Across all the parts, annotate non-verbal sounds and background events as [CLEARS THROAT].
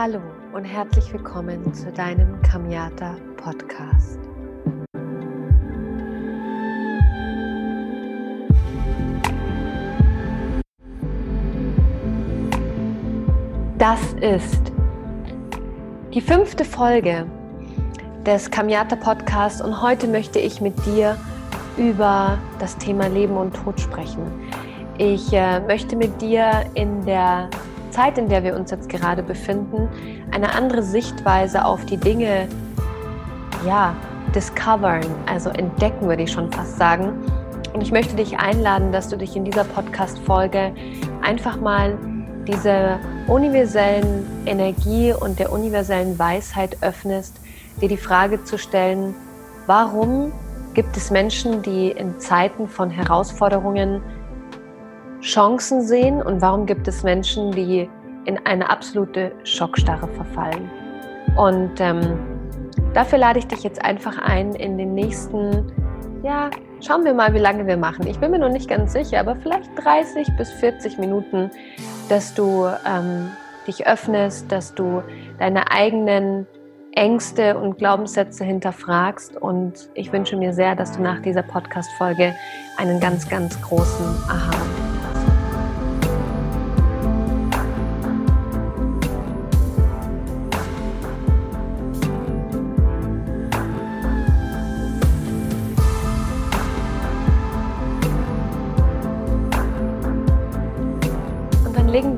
Hallo und herzlich willkommen zu deinem Kamiata Podcast. Das ist die fünfte Folge des Kamiata Podcasts und heute möchte ich mit dir über das Thema Leben und Tod sprechen. Ich äh, möchte mit dir in der Zeit, in der wir uns jetzt gerade befinden, eine andere Sichtweise auf die Dinge, ja, discovern, also entdecken, würde ich schon fast sagen. Und ich möchte dich einladen, dass du dich in dieser Podcast-Folge einfach mal dieser universellen Energie und der universellen Weisheit öffnest, dir die Frage zu stellen, warum gibt es Menschen, die in Zeiten von Herausforderungen Chancen sehen und warum gibt es Menschen, die in eine absolute Schockstarre verfallen. Und ähm, dafür lade ich dich jetzt einfach ein, in den nächsten, ja, schauen wir mal, wie lange wir machen. Ich bin mir noch nicht ganz sicher, aber vielleicht 30 bis 40 Minuten, dass du ähm, dich öffnest, dass du deine eigenen Ängste und Glaubenssätze hinterfragst. Und ich wünsche mir sehr, dass du nach dieser Podcast-Folge einen ganz, ganz großen Aha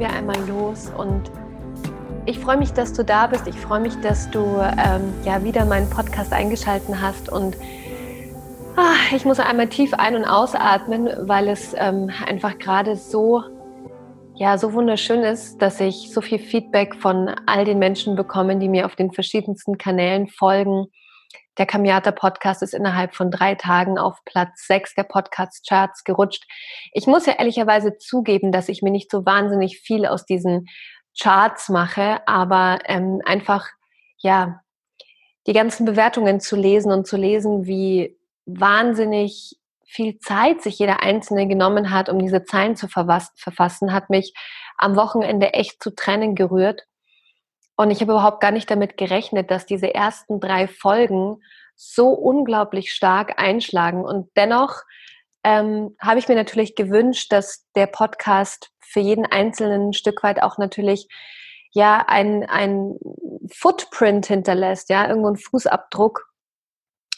wir einmal los und ich freue mich, dass du da bist. Ich freue mich, dass du ähm, ja wieder meinen Podcast eingeschaltet hast und ach, ich muss einmal tief ein- und ausatmen, weil es ähm, einfach gerade so ja so wunderschön ist, dass ich so viel Feedback von all den Menschen bekomme, die mir auf den verschiedensten Kanälen folgen der Kamiata Podcast ist innerhalb von drei Tagen auf Platz sechs der Podcast-Charts gerutscht. Ich muss ja ehrlicherweise zugeben, dass ich mir nicht so wahnsinnig viel aus diesen Charts mache, aber ähm, einfach, ja, die ganzen Bewertungen zu lesen und zu lesen, wie wahnsinnig viel Zeit sich jeder Einzelne genommen hat, um diese Zeilen zu verfassen, hat mich am Wochenende echt zu Tränen gerührt. Und ich habe überhaupt gar nicht damit gerechnet, dass diese ersten drei Folgen so unglaublich stark einschlagen. Und dennoch ähm, habe ich mir natürlich gewünscht, dass der Podcast für jeden Einzelnen ein Stück weit auch natürlich ja ein, ein Footprint hinterlässt, ja, irgendwo ein Fußabdruck,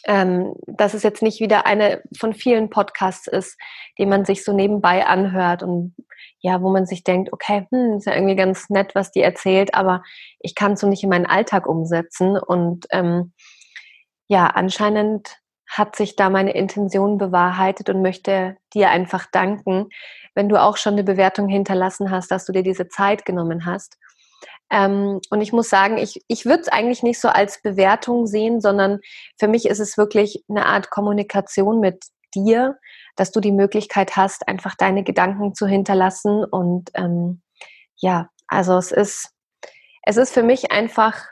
ähm, dass es jetzt nicht wieder eine von vielen Podcasts ist, die man sich so nebenbei anhört und ja, wo man sich denkt, okay, hm, ist ja irgendwie ganz nett, was die erzählt, aber ich kann es so nicht in meinen Alltag umsetzen. Und ähm, ja, anscheinend hat sich da meine Intention bewahrheitet und möchte dir einfach danken, wenn du auch schon eine Bewertung hinterlassen hast, dass du dir diese Zeit genommen hast. Ähm, und ich muss sagen, ich, ich würde es eigentlich nicht so als Bewertung sehen, sondern für mich ist es wirklich eine Art Kommunikation mit dir, dass du die Möglichkeit hast, einfach deine Gedanken zu hinterlassen. Und ähm, ja, also es ist, es ist für mich einfach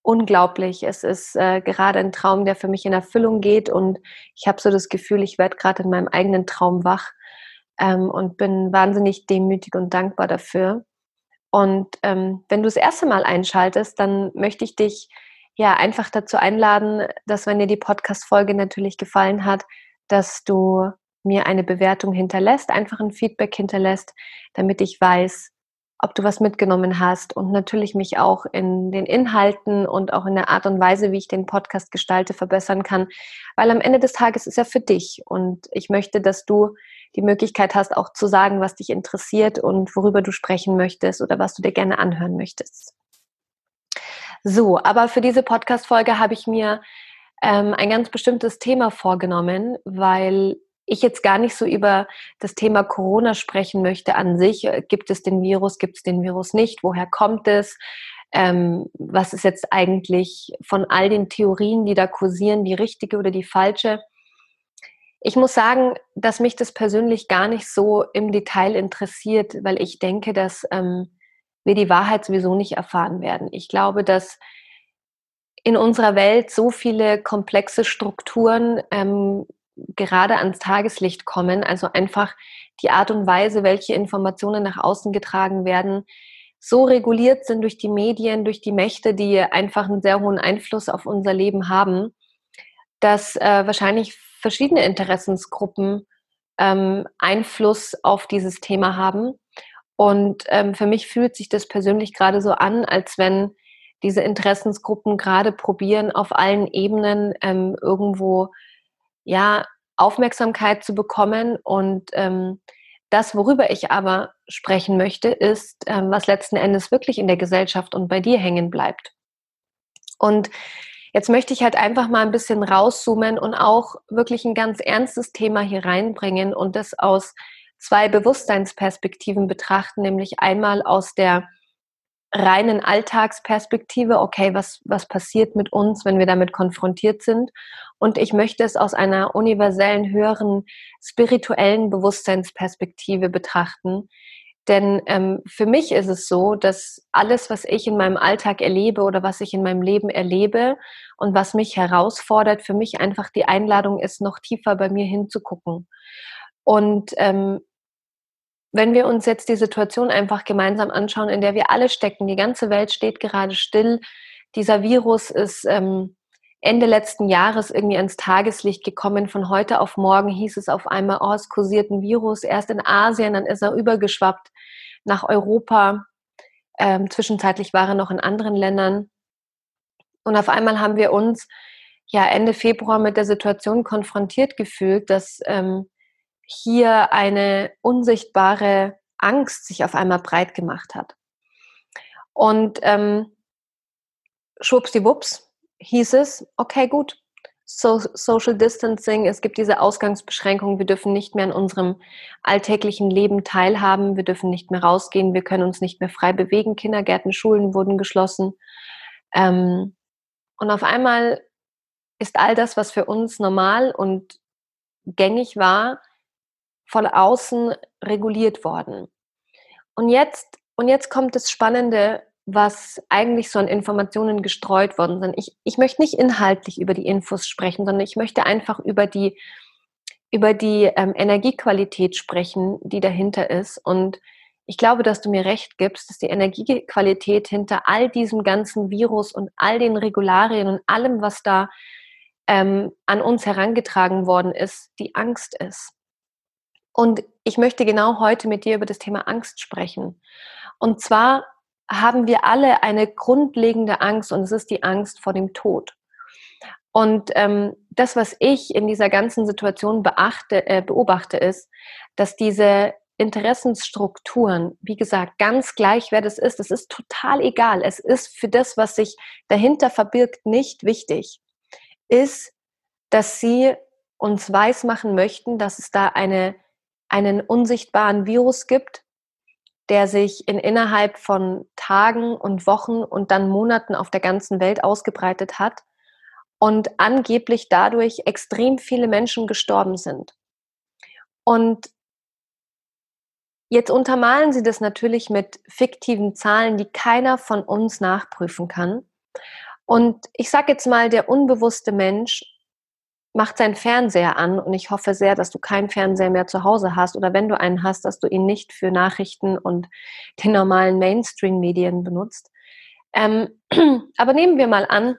unglaublich. Es ist äh, gerade ein Traum, der für mich in Erfüllung geht. Und ich habe so das Gefühl, ich werde gerade in meinem eigenen Traum wach ähm, und bin wahnsinnig demütig und dankbar dafür. Und ähm, wenn du das erste Mal einschaltest, dann möchte ich dich ja einfach dazu einladen, dass wenn dir die Podcast-Folge natürlich gefallen hat, dass du mir eine Bewertung hinterlässt, einfach ein Feedback hinterlässt, damit ich weiß, ob du was mitgenommen hast und natürlich mich auch in den Inhalten und auch in der Art und Weise, wie ich den Podcast gestalte, verbessern kann. Weil am Ende des Tages ist er für dich und ich möchte, dass du die Möglichkeit hast, auch zu sagen, was dich interessiert und worüber du sprechen möchtest oder was du dir gerne anhören möchtest. So, aber für diese Podcast-Folge habe ich mir ähm, ein ganz bestimmtes Thema vorgenommen, weil ich jetzt gar nicht so über das Thema Corona sprechen möchte an sich. Gibt es den Virus, gibt es den Virus nicht? Woher kommt es? Ähm, was ist jetzt eigentlich von all den Theorien, die da kursieren, die richtige oder die falsche? Ich muss sagen, dass mich das persönlich gar nicht so im Detail interessiert, weil ich denke, dass ähm, wir die Wahrheit sowieso nicht erfahren werden. Ich glaube, dass in unserer Welt so viele komplexe Strukturen ähm, gerade ans Tageslicht kommen. Also einfach die Art und Weise, welche Informationen nach außen getragen werden, so reguliert sind durch die Medien, durch die Mächte, die einfach einen sehr hohen Einfluss auf unser Leben haben, dass äh, wahrscheinlich verschiedene Interessensgruppen ähm, Einfluss auf dieses Thema haben. Und ähm, für mich fühlt sich das persönlich gerade so an, als wenn diese Interessensgruppen gerade probieren, auf allen Ebenen ähm, irgendwo ja Aufmerksamkeit zu bekommen. Und ähm, das, worüber ich aber sprechen möchte, ist, ähm, was letzten Endes wirklich in der Gesellschaft und bei dir hängen bleibt. Und jetzt möchte ich halt einfach mal ein bisschen rauszoomen und auch wirklich ein ganz ernstes Thema hier reinbringen und das aus zwei Bewusstseinsperspektiven betrachten, nämlich einmal aus der reinen Alltagsperspektive, okay, was, was passiert mit uns, wenn wir damit konfrontiert sind. Und ich möchte es aus einer universellen, höheren, spirituellen Bewusstseinsperspektive betrachten. Denn ähm, für mich ist es so, dass alles, was ich in meinem Alltag erlebe oder was ich in meinem Leben erlebe und was mich herausfordert, für mich einfach die Einladung ist, noch tiefer bei mir hinzugucken. Und ähm, wenn wir uns jetzt die Situation einfach gemeinsam anschauen, in der wir alle stecken, die ganze Welt steht gerade still, dieser Virus ist ähm, Ende letzten Jahres irgendwie ans Tageslicht gekommen. Von heute auf morgen hieß es auf einmal, oh, es kursiert ein Virus, erst in Asien, dann ist er übergeschwappt nach Europa. Ähm, zwischenzeitlich war er noch in anderen Ländern. Und auf einmal haben wir uns ja Ende Februar mit der Situation konfrontiert gefühlt, dass ähm, hier eine unsichtbare Angst sich auf einmal breit gemacht hat. Und ähm, schwuppsdiwupps hieß es, okay, gut, so, Social Distancing, es gibt diese Ausgangsbeschränkungen, wir dürfen nicht mehr in unserem alltäglichen Leben teilhaben, wir dürfen nicht mehr rausgehen, wir können uns nicht mehr frei bewegen, Kindergärten, Schulen wurden geschlossen. Ähm, und auf einmal ist all das, was für uns normal und gängig war, von außen reguliert worden. Und jetzt, und jetzt kommt das Spannende, was eigentlich so an Informationen gestreut worden sind. Ich, ich möchte nicht inhaltlich über die Infos sprechen, sondern ich möchte einfach über die, über die ähm, Energiequalität sprechen, die dahinter ist. Und ich glaube, dass du mir recht gibst, dass die Energiequalität hinter all diesem ganzen Virus und all den Regularien und allem, was da ähm, an uns herangetragen worden ist, die Angst ist. Und ich möchte genau heute mit dir über das Thema Angst sprechen. Und zwar haben wir alle eine grundlegende Angst und es ist die Angst vor dem Tod. Und ähm, das, was ich in dieser ganzen Situation beachte, äh, beobachte, ist, dass diese Interessensstrukturen, wie gesagt, ganz gleich, wer das ist, es ist total egal. Es ist für das, was sich dahinter verbirgt, nicht wichtig, ist, dass sie uns weismachen möchten, dass es da eine einen unsichtbaren Virus gibt, der sich in innerhalb von Tagen und Wochen und dann Monaten auf der ganzen Welt ausgebreitet hat und angeblich dadurch extrem viele Menschen gestorben sind. Und jetzt untermalen sie das natürlich mit fiktiven Zahlen, die keiner von uns nachprüfen kann. Und ich sage jetzt mal, der unbewusste Mensch macht seinen Fernseher an und ich hoffe sehr, dass du keinen Fernseher mehr zu Hause hast oder wenn du einen hast, dass du ihn nicht für Nachrichten und [LAUGHS] den normalen Mainstream-Medien benutzt. Ähm, [CLEARS THROAT] aber nehmen wir mal an,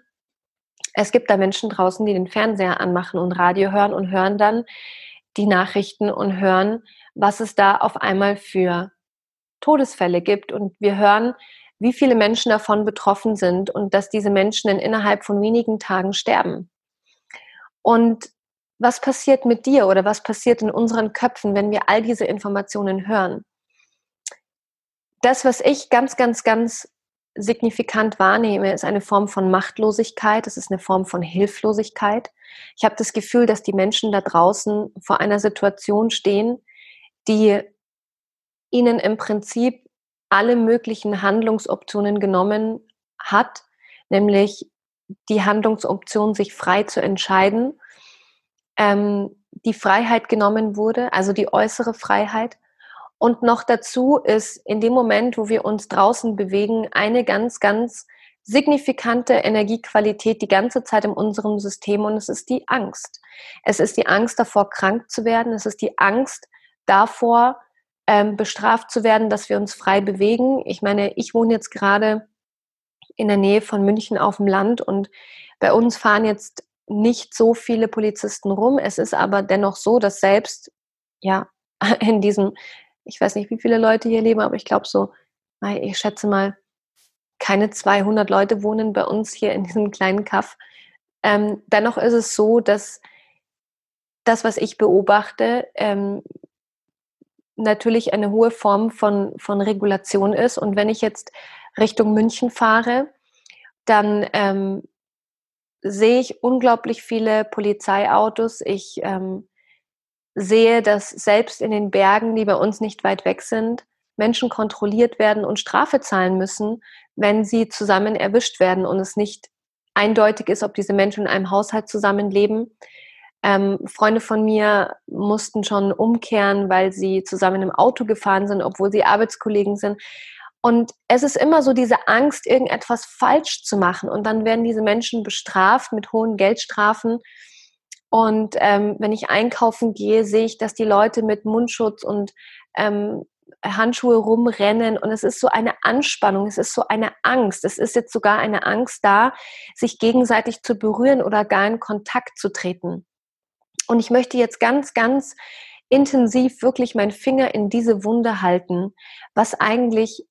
es gibt da Menschen draußen, die den Fernseher anmachen und Radio hören und hören dann die Nachrichten und hören, was es da auf einmal für Todesfälle gibt und wir hören, wie viele Menschen davon betroffen sind und dass diese Menschen in innerhalb von wenigen Tagen sterben. Und was passiert mit dir oder was passiert in unseren Köpfen, wenn wir all diese Informationen hören? Das, was ich ganz, ganz, ganz signifikant wahrnehme, ist eine Form von Machtlosigkeit, es ist eine Form von Hilflosigkeit. Ich habe das Gefühl, dass die Menschen da draußen vor einer Situation stehen, die ihnen im Prinzip alle möglichen Handlungsoptionen genommen hat, nämlich die Handlungsoption, sich frei zu entscheiden, ähm, die Freiheit genommen wurde, also die äußere Freiheit. Und noch dazu ist in dem Moment, wo wir uns draußen bewegen, eine ganz, ganz signifikante Energiequalität die ganze Zeit in unserem System und es ist die Angst. Es ist die Angst davor, krank zu werden. Es ist die Angst davor, ähm, bestraft zu werden, dass wir uns frei bewegen. Ich meine, ich wohne jetzt gerade in der Nähe von München auf dem Land und bei uns fahren jetzt nicht so viele Polizisten rum. Es ist aber dennoch so, dass selbst ja [LAUGHS] in diesem, ich weiß nicht, wie viele Leute hier leben, aber ich glaube so, ich schätze mal, keine 200 Leute wohnen bei uns hier in diesem kleinen Kaff. Ähm, dennoch ist es so, dass das, was ich beobachte, ähm, natürlich eine hohe Form von, von Regulation ist. Und wenn ich jetzt Richtung München fahre, dann ähm, sehe ich unglaublich viele Polizeiautos. Ich ähm, sehe, dass selbst in den Bergen, die bei uns nicht weit weg sind, Menschen kontrolliert werden und Strafe zahlen müssen, wenn sie zusammen erwischt werden und es nicht eindeutig ist, ob diese Menschen in einem Haushalt zusammenleben. Ähm, Freunde von mir mussten schon umkehren, weil sie zusammen im Auto gefahren sind, obwohl sie Arbeitskollegen sind. Und es ist immer so diese Angst, irgendetwas falsch zu machen. Und dann werden diese Menschen bestraft mit hohen Geldstrafen. Und ähm, wenn ich einkaufen gehe, sehe ich, dass die Leute mit Mundschutz und ähm, Handschuhe rumrennen und es ist so eine Anspannung, es ist so eine Angst. Es ist jetzt sogar eine Angst da, sich gegenseitig zu berühren oder gar in Kontakt zu treten. Und ich möchte jetzt ganz, ganz intensiv wirklich meinen Finger in diese Wunde halten, was eigentlich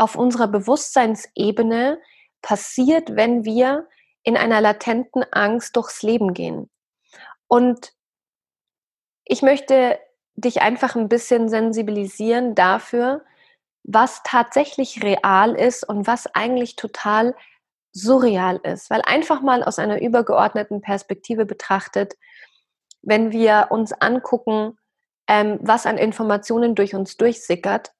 auf unserer Bewusstseinsebene passiert, wenn wir in einer latenten Angst durchs Leben gehen. Und ich möchte dich einfach ein bisschen sensibilisieren dafür, was tatsächlich real ist und was eigentlich total surreal ist. Weil einfach mal aus einer übergeordneten Perspektive betrachtet, wenn wir uns angucken, ähm, was an Informationen durch uns durchsickert,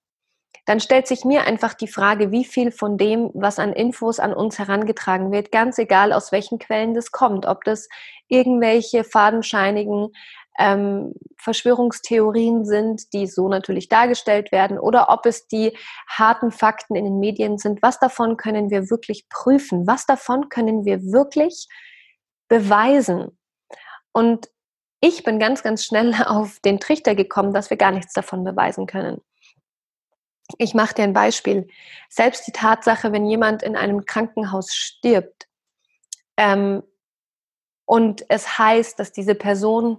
dann stellt sich mir einfach die Frage, wie viel von dem, was an Infos an uns herangetragen wird, ganz egal aus welchen Quellen das kommt, ob das irgendwelche fadenscheinigen ähm, Verschwörungstheorien sind, die so natürlich dargestellt werden, oder ob es die harten Fakten in den Medien sind. Was davon können wir wirklich prüfen? Was davon können wir wirklich beweisen? Und ich bin ganz, ganz schnell [LAUGHS] auf den Trichter gekommen, dass wir gar nichts davon beweisen können. Ich mache dir ein Beispiel. Selbst die Tatsache, wenn jemand in einem Krankenhaus stirbt ähm, und es heißt, dass diese Person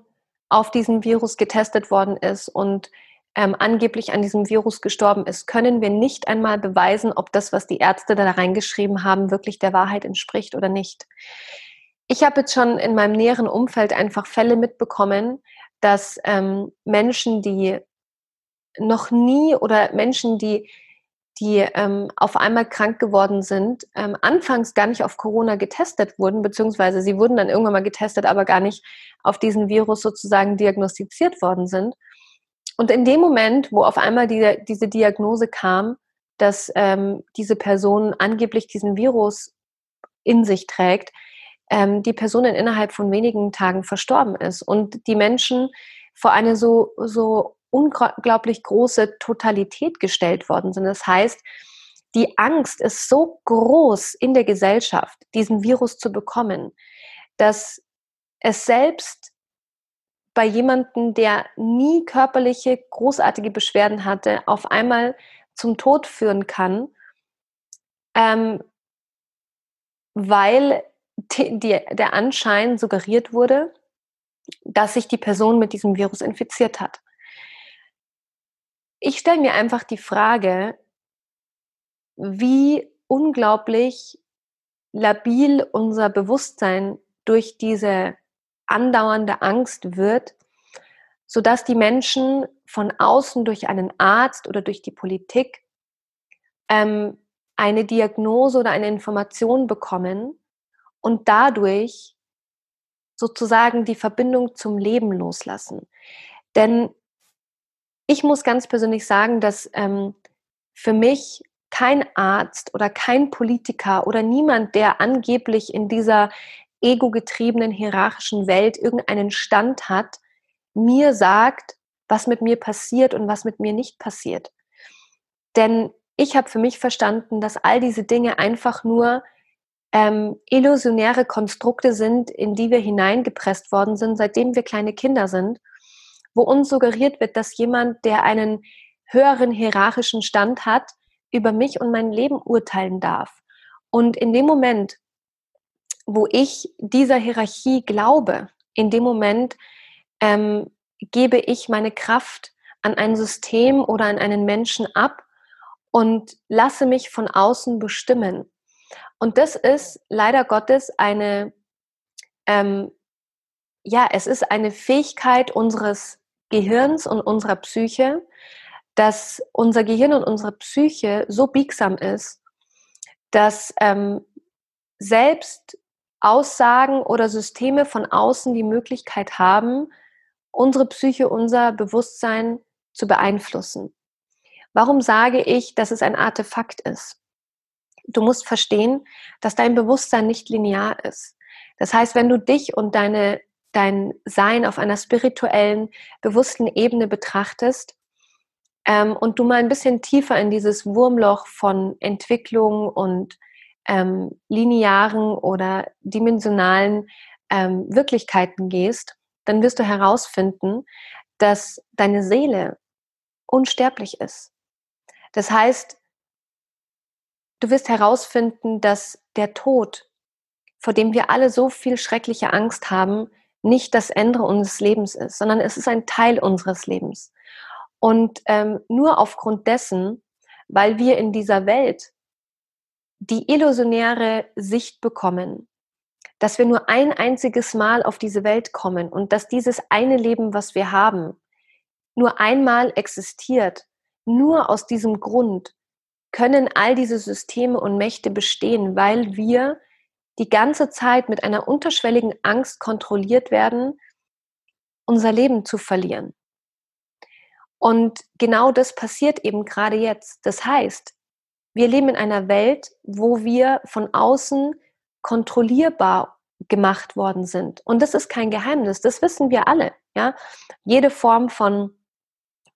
auf diesen Virus getestet worden ist und ähm, angeblich an diesem Virus gestorben ist, können wir nicht einmal beweisen, ob das, was die Ärzte da reingeschrieben haben, wirklich der Wahrheit entspricht oder nicht. Ich habe jetzt schon in meinem näheren Umfeld einfach Fälle mitbekommen, dass ähm, Menschen, die noch nie oder Menschen, die die ähm, auf einmal krank geworden sind, ähm, anfangs gar nicht auf Corona getestet wurden, beziehungsweise sie wurden dann irgendwann mal getestet, aber gar nicht auf diesen Virus sozusagen diagnostiziert worden sind. Und in dem Moment, wo auf einmal die, diese Diagnose kam, dass ähm, diese Person angeblich diesen Virus in sich trägt, ähm, die Person innerhalb von wenigen Tagen verstorben ist und die Menschen vor eine so, so unglaublich große Totalität gestellt worden sind. Das heißt, die Angst ist so groß in der Gesellschaft, diesen Virus zu bekommen, dass es selbst bei jemandem, der nie körperliche großartige Beschwerden hatte, auf einmal zum Tod führen kann, ähm, weil die, die, der Anschein suggeriert wurde, dass sich die Person mit diesem Virus infiziert hat ich stelle mir einfach die Frage, wie unglaublich labil unser Bewusstsein durch diese andauernde Angst wird, sodass die Menschen von außen durch einen Arzt oder durch die Politik ähm, eine Diagnose oder eine Information bekommen und dadurch sozusagen die Verbindung zum Leben loslassen. Denn ich muss ganz persönlich sagen, dass ähm, für mich kein Arzt oder kein Politiker oder niemand, der angeblich in dieser ego-getriebenen hierarchischen Welt irgendeinen Stand hat, mir sagt, was mit mir passiert und was mit mir nicht passiert. Denn ich habe für mich verstanden, dass all diese Dinge einfach nur ähm, illusionäre Konstrukte sind, in die wir hineingepresst worden sind, seitdem wir kleine Kinder sind wo uns suggeriert wird, dass jemand, der einen höheren hierarchischen Stand hat, über mich und mein Leben urteilen darf. Und in dem Moment, wo ich dieser Hierarchie glaube, in dem Moment ähm, gebe ich meine Kraft an ein System oder an einen Menschen ab und lasse mich von außen bestimmen. Und das ist leider Gottes eine, ähm, ja, es ist eine Fähigkeit unseres Gehirns und unserer Psyche, dass unser Gehirn und unsere Psyche so biegsam ist, dass ähm, selbst Aussagen oder Systeme von außen die Möglichkeit haben, unsere Psyche, unser Bewusstsein zu beeinflussen. Warum sage ich, dass es ein Artefakt ist? Du musst verstehen, dass dein Bewusstsein nicht linear ist. Das heißt, wenn du dich und deine, dein Sein auf einer spirituellen, bewussten Ebene betrachtest ähm, und du mal ein bisschen tiefer in dieses Wurmloch von Entwicklung und ähm, linearen oder dimensionalen ähm, Wirklichkeiten gehst, dann wirst du herausfinden, dass deine Seele unsterblich ist. Das heißt, du wirst herausfinden, dass der Tod, vor dem wir alle so viel schreckliche Angst haben, nicht das Ende unseres Lebens ist, sondern es ist ein Teil unseres Lebens. Und ähm, nur aufgrund dessen, weil wir in dieser Welt die illusionäre Sicht bekommen, dass wir nur ein einziges Mal auf diese Welt kommen und dass dieses eine Leben, was wir haben, nur einmal existiert, nur aus diesem Grund können all diese Systeme und Mächte bestehen, weil wir die ganze Zeit mit einer unterschwelligen Angst kontrolliert werden, unser Leben zu verlieren. Und genau das passiert eben gerade jetzt. Das heißt, wir leben in einer Welt, wo wir von außen kontrollierbar gemacht worden sind. Und das ist kein Geheimnis, das wissen wir alle. Ja? Jede Form von,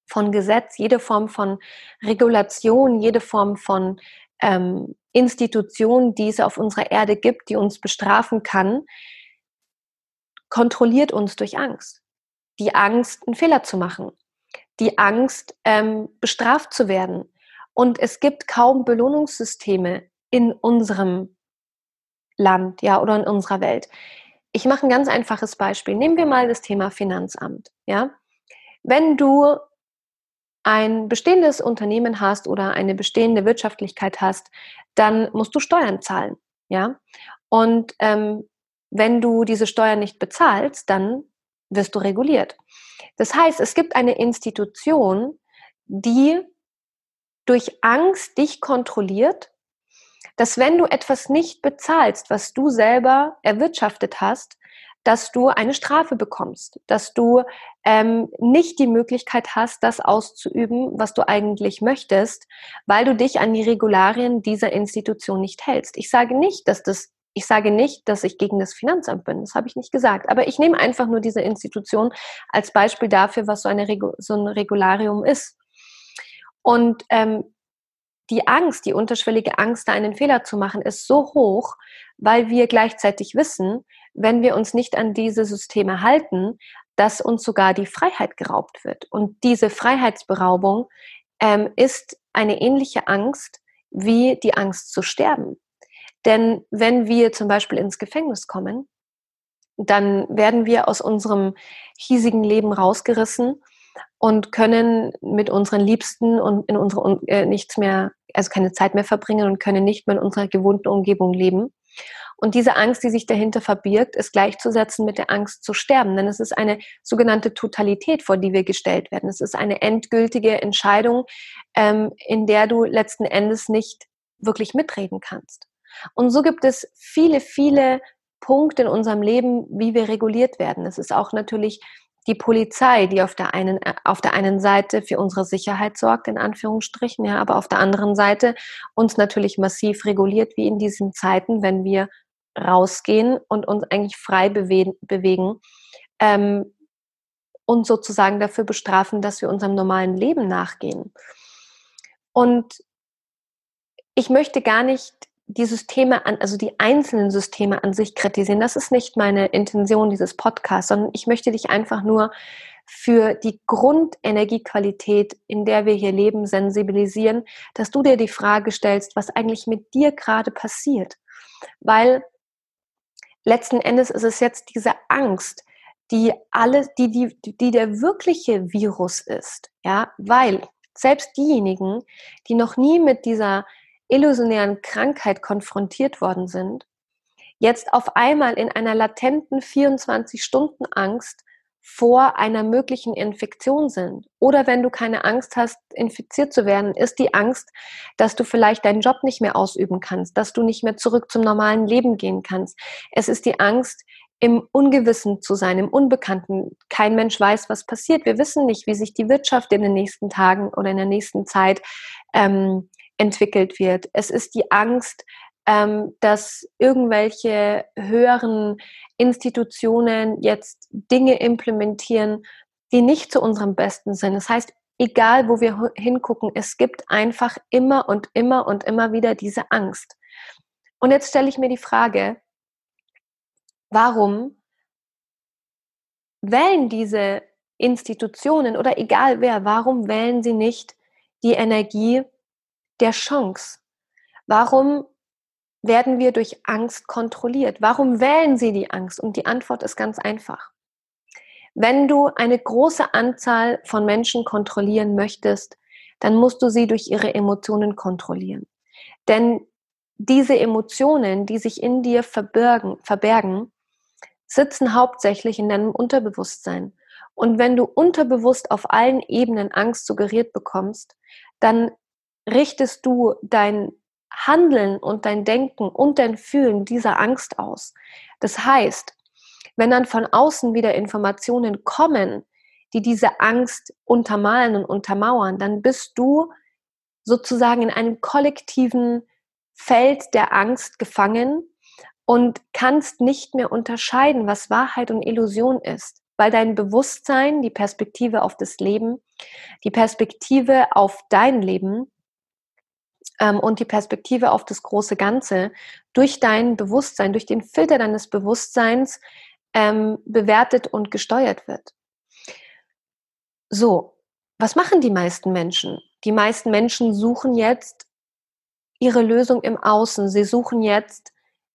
von Gesetz, jede Form von Regulation, jede Form von ähm, Institution, die es auf unserer Erde gibt, die uns bestrafen kann, kontrolliert uns durch Angst. Die Angst, einen Fehler zu machen. Die Angst, ähm, bestraft zu werden. Und es gibt kaum Belohnungssysteme in unserem Land, ja, oder in unserer Welt. Ich mache ein ganz einfaches Beispiel. Nehmen wir mal das Thema Finanzamt, ja. Wenn du ein bestehendes Unternehmen hast oder eine bestehende Wirtschaftlichkeit hast, dann musst du Steuern zahlen, ja. Und ähm, wenn du diese Steuern nicht bezahlst, dann wirst du reguliert. Das heißt, es gibt eine Institution, die durch Angst dich kontrolliert, dass wenn du etwas nicht bezahlst, was du selber erwirtschaftet hast, dass du eine Strafe bekommst, dass du ähm, nicht die Möglichkeit hast, das auszuüben, was du eigentlich möchtest, weil du dich an die Regularien dieser Institution nicht hältst. Ich sage nicht, dass das ich sage nicht, dass ich gegen das Finanzamt bin, das habe ich nicht gesagt. Aber ich nehme einfach nur diese Institution als Beispiel dafür, was so, eine, so ein Regularium ist. Und ähm, die Angst, die unterschwellige Angst, da einen Fehler zu machen, ist so hoch, weil wir gleichzeitig wissen, wenn wir uns nicht an diese Systeme halten, dass uns sogar die Freiheit geraubt wird. Und diese Freiheitsberaubung ähm, ist eine ähnliche Angst wie die Angst zu sterben. Denn wenn wir zum Beispiel ins Gefängnis kommen, dann werden wir aus unserem hiesigen Leben rausgerissen und können mit unseren Liebsten und in unserer äh, nichts mehr, also keine Zeit mehr verbringen und können nicht mehr in unserer gewohnten Umgebung leben. Und diese Angst, die sich dahinter verbirgt, ist gleichzusetzen mit der Angst zu sterben. Denn es ist eine sogenannte Totalität, vor die wir gestellt werden. Es ist eine endgültige Entscheidung, ähm, in der du letzten Endes nicht wirklich mitreden kannst. Und so gibt es viele, viele Punkte in unserem Leben, wie wir reguliert werden. Es ist auch natürlich die Polizei, die auf der einen, äh, auf der einen Seite für unsere Sicherheit sorgt, in Anführungsstrichen, ja, aber auf der anderen Seite uns natürlich massiv reguliert, wie in diesen Zeiten, wenn wir rausgehen und uns eigentlich frei bewegen, ähm, und sozusagen dafür bestrafen, dass wir unserem normalen Leben nachgehen. Und ich möchte gar nicht die Systeme an, also die einzelnen Systeme an sich kritisieren. Das ist nicht meine Intention dieses Podcasts, sondern ich möchte dich einfach nur für die Grundenergiequalität, in der wir hier leben, sensibilisieren, dass du dir die Frage stellst, was eigentlich mit dir gerade passiert. Weil letzten Endes ist es jetzt diese Angst, die alle, die, die, die der wirkliche Virus ist. Ja, weil selbst diejenigen, die noch nie mit dieser illusionären Krankheit konfrontiert worden sind, jetzt auf einmal in einer latenten 24-Stunden-Angst vor einer möglichen Infektion sind. Oder wenn du keine Angst hast, infiziert zu werden, ist die Angst, dass du vielleicht deinen Job nicht mehr ausüben kannst, dass du nicht mehr zurück zum normalen Leben gehen kannst. Es ist die Angst, im Ungewissen zu sein, im Unbekannten. Kein Mensch weiß, was passiert. Wir wissen nicht, wie sich die Wirtschaft in den nächsten Tagen oder in der nächsten Zeit ähm, entwickelt wird. Es ist die Angst, ähm, dass irgendwelche höheren Institutionen jetzt Dinge implementieren, die nicht zu unserem Besten sind. Das heißt, egal wo wir hingucken, es gibt einfach immer und immer und immer wieder diese Angst. Und jetzt stelle ich mir die Frage, warum wählen diese Institutionen oder egal wer, warum wählen sie nicht die Energie der Chance? Warum werden wir durch Angst kontrolliert? Warum wählen sie die Angst? Und die Antwort ist ganz einfach. Wenn du eine große Anzahl von Menschen kontrollieren möchtest, dann musst du sie durch ihre Emotionen kontrollieren. Denn diese Emotionen, die sich in dir verbergen, verbergen sitzen hauptsächlich in deinem Unterbewusstsein. Und wenn du unterbewusst auf allen Ebenen Angst suggeriert bekommst, dann richtest du dein Handeln und dein Denken und dein Fühlen dieser Angst aus. Das heißt, wenn dann von außen wieder Informationen kommen, die diese Angst untermalen und untermauern, dann bist du sozusagen in einem kollektiven Feld der Angst gefangen und kannst nicht mehr unterscheiden, was Wahrheit und Illusion ist, weil dein Bewusstsein, die Perspektive auf das Leben, die Perspektive auf dein Leben ähm, und die Perspektive auf das große Ganze durch dein Bewusstsein, durch den Filter deines Bewusstseins ähm, bewertet und gesteuert wird. So, was machen die meisten Menschen? Die meisten Menschen suchen jetzt ihre Lösung im Außen. Sie suchen jetzt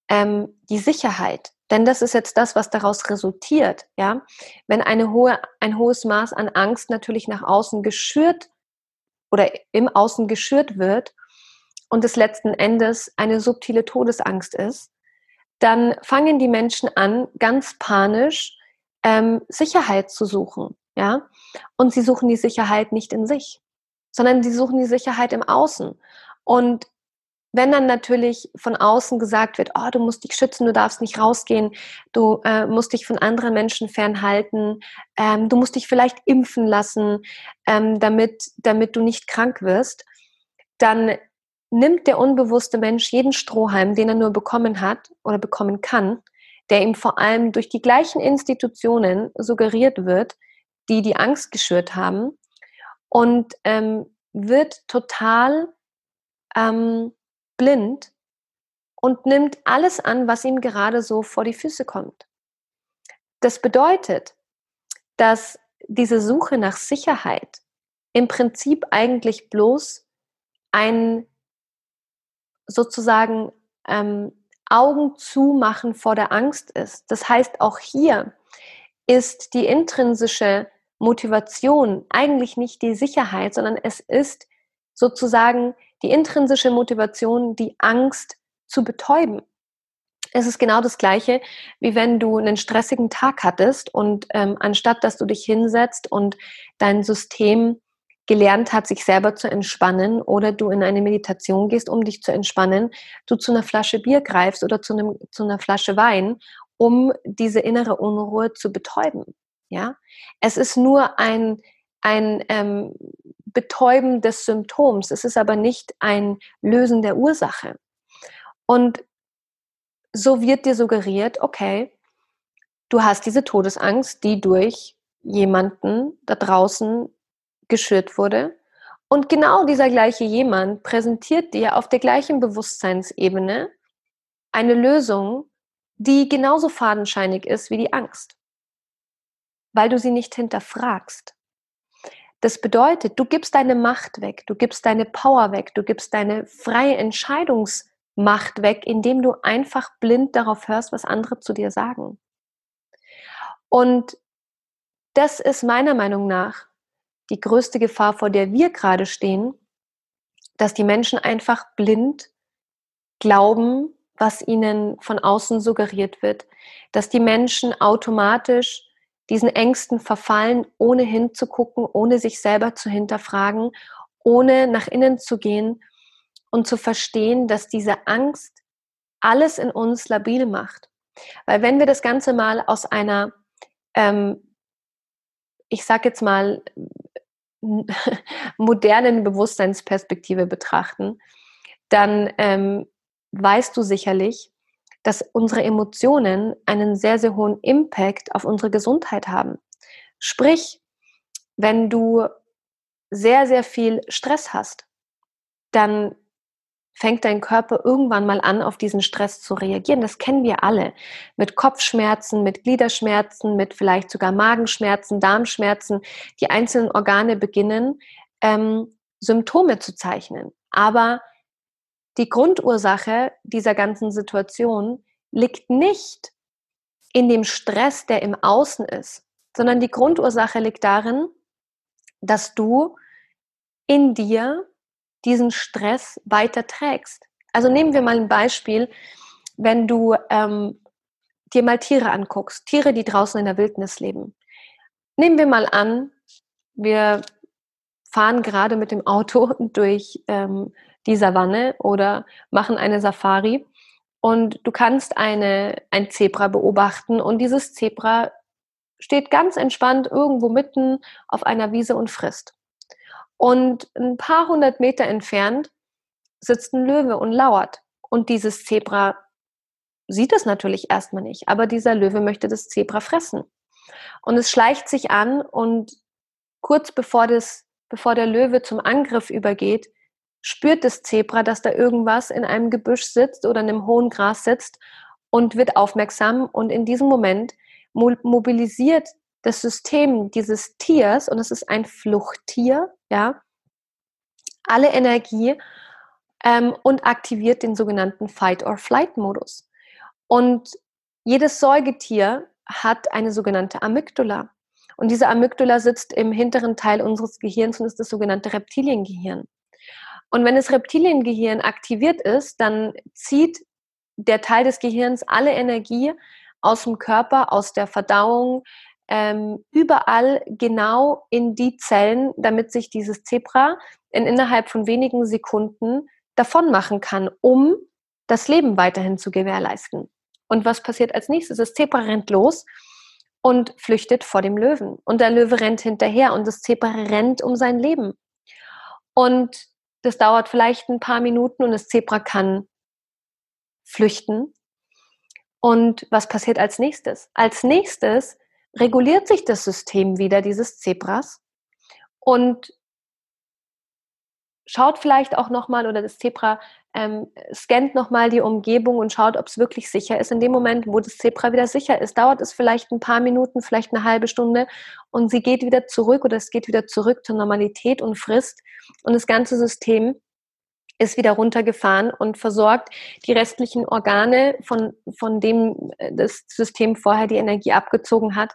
ähm, die Sicherheit. Denn das ist jetzt das, was daraus resultiert. Ja? Wenn eine hohe, ein hohes Maß an Angst natürlich nach außen geschürt oder im Außen geschürt wird, und es letzten Endes eine subtile Todesangst ist, dann fangen die Menschen an, ganz panisch ähm, Sicherheit zu suchen. Ja? Und sie suchen die Sicherheit nicht in sich, sondern sie suchen die Sicherheit im Außen. Und wenn dann natürlich von außen gesagt wird, oh, du musst dich schützen, du darfst nicht rausgehen, du äh, musst dich von anderen Menschen fernhalten, ähm, du musst dich vielleicht impfen lassen, ähm, damit, damit du nicht krank wirst, dann nimmt der unbewusste Mensch jeden Strohhalm, den er nur bekommen hat oder bekommen kann, der ihm vor allem durch die gleichen Institutionen suggeriert wird, die die Angst geschürt haben, und ähm, wird total ähm, blind und nimmt alles an, was ihm gerade so vor die Füße kommt. Das bedeutet, dass diese Suche nach Sicherheit im Prinzip eigentlich bloß ein sozusagen ähm, Augen zumachen vor der Angst ist. Das heißt, auch hier ist die intrinsische Motivation eigentlich nicht die Sicherheit, sondern es ist sozusagen die intrinsische Motivation, die Angst zu betäuben. Es ist genau das Gleiche, wie wenn du einen stressigen Tag hattest und ähm, anstatt dass du dich hinsetzt und dein System gelernt hat, sich selber zu entspannen oder du in eine Meditation gehst, um dich zu entspannen, du zu einer Flasche Bier greifst oder zu, einem, zu einer Flasche Wein, um diese innere Unruhe zu betäuben. Ja, es ist nur ein, ein ähm, Betäuben des Symptoms. Es ist aber nicht ein Lösen der Ursache. Und so wird dir suggeriert, okay, du hast diese Todesangst, die durch jemanden da draußen geschürt wurde. Und genau dieser gleiche jemand präsentiert dir auf der gleichen Bewusstseinsebene eine Lösung, die genauso fadenscheinig ist wie die Angst. weil du sie nicht hinterfragst. Das bedeutet, du gibst deine Macht weg, du gibst deine Power weg, du gibst deine freie Entscheidungsmacht weg, indem du einfach blind darauf hörst, was andere zu dir sagen. Und das ist meiner Meinung nach die größte Gefahr, vor der wir gerade stehen, dass die Menschen einfach blind glauben, was ihnen von außen suggeriert wird, dass die Menschen automatisch diesen Ängsten verfallen, ohne hinzugucken, ohne sich selber zu hinterfragen, ohne nach innen zu gehen und zu verstehen, dass diese Angst alles in uns labil macht. Weil wenn wir das Ganze mal aus einer, ähm, ich sag jetzt mal, [LAUGHS] modernen Bewusstseinsperspektive betrachten, dann ähm, weißt du sicherlich, dass unsere Emotionen einen sehr, sehr hohen Impact auf unsere Gesundheit haben. Sprich, wenn du sehr, sehr viel Stress hast, dann fängt dein Körper irgendwann mal an, auf diesen Stress zu reagieren. Das kennen wir alle. Mit Kopfschmerzen, mit Gliederschmerzen, mit vielleicht sogar Magenschmerzen, Darmschmerzen. Die einzelnen Organe beginnen, ähm, Symptome zu zeichnen. Aber die Grundursache dieser ganzen Situation liegt nicht in dem Stress, der im Außen ist, sondern die Grundursache liegt darin, dass du in dir diesen Stress weiter trägst. Also nehmen wir mal ein Beispiel, wenn du ähm, dir mal Tiere anguckst, Tiere, die draußen in der Wildnis leben. Nehmen wir mal an, wir fahren gerade mit dem Auto [LAUGHS] durch ähm, die Savanne oder machen eine Safari und du kannst eine, ein Zebra beobachten und dieses Zebra steht ganz entspannt irgendwo mitten auf einer Wiese und frisst. Und ein paar hundert Meter entfernt sitzt ein Löwe und lauert. Und dieses Zebra sieht es natürlich erstmal nicht, aber dieser Löwe möchte das Zebra fressen. Und es schleicht sich an und kurz bevor, das, bevor der Löwe zum Angriff übergeht, spürt das Zebra, dass da irgendwas in einem Gebüsch sitzt oder in einem hohen Gras sitzt und wird aufmerksam. Und in diesem Moment mobilisiert das System dieses Tiers, und es ist ein Fluchttier, ja, alle Energie ähm, und aktiviert den sogenannten Fight-or-Flight-Modus. Und jedes Säugetier hat eine sogenannte Amygdala. Und diese Amygdala sitzt im hinteren Teil unseres Gehirns und ist das sogenannte Reptiliengehirn. Und wenn das Reptiliengehirn aktiviert ist, dann zieht der Teil des Gehirns alle Energie aus dem Körper, aus der Verdauung, ähm, überall genau in die Zellen, damit sich dieses Zebra in innerhalb von wenigen Sekunden davon machen kann, um das Leben weiterhin zu gewährleisten. Und was passiert als nächstes? Das Zebra rennt los und flüchtet vor dem Löwen. Und der Löwe rennt hinterher und das Zebra rennt um sein Leben. Und das dauert vielleicht ein paar Minuten und das Zebra kann flüchten. Und was passiert als nächstes? Als nächstes reguliert sich das System wieder dieses Zebras und schaut vielleicht auch nochmal oder das Zebra ähm, scannt nochmal die Umgebung und schaut, ob es wirklich sicher ist. In dem Moment, wo das Zebra wieder sicher ist, dauert es vielleicht ein paar Minuten, vielleicht eine halbe Stunde und sie geht wieder zurück oder es geht wieder zurück zur Normalität und frisst und das ganze System ist wieder runtergefahren und versorgt die restlichen Organe, von, von dem äh, das System vorher die Energie abgezogen hat,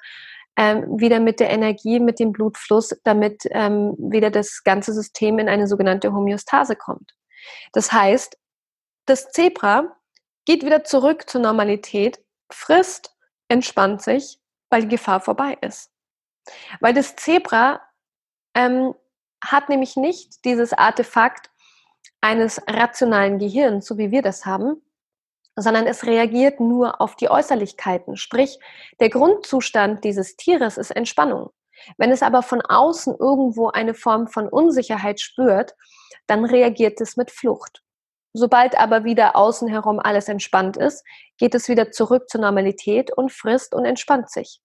ähm, wieder mit der Energie, mit dem Blutfluss, damit ähm, wieder das ganze System in eine sogenannte Homöostase kommt. Das heißt, das Zebra geht wieder zurück zur Normalität, frisst, entspannt sich, weil die Gefahr vorbei ist. Weil das Zebra ähm, hat nämlich nicht dieses Artefakt eines rationalen Gehirns, so wie wir das haben, sondern es reagiert nur auf die Äußerlichkeiten. Sprich, der Grundzustand dieses Tieres ist Entspannung. Wenn es aber von außen irgendwo eine Form von Unsicherheit spürt, dann reagiert es mit Flucht. Sobald aber wieder außen herum alles entspannt ist, geht es wieder zurück zur Normalität und frisst und entspannt sich.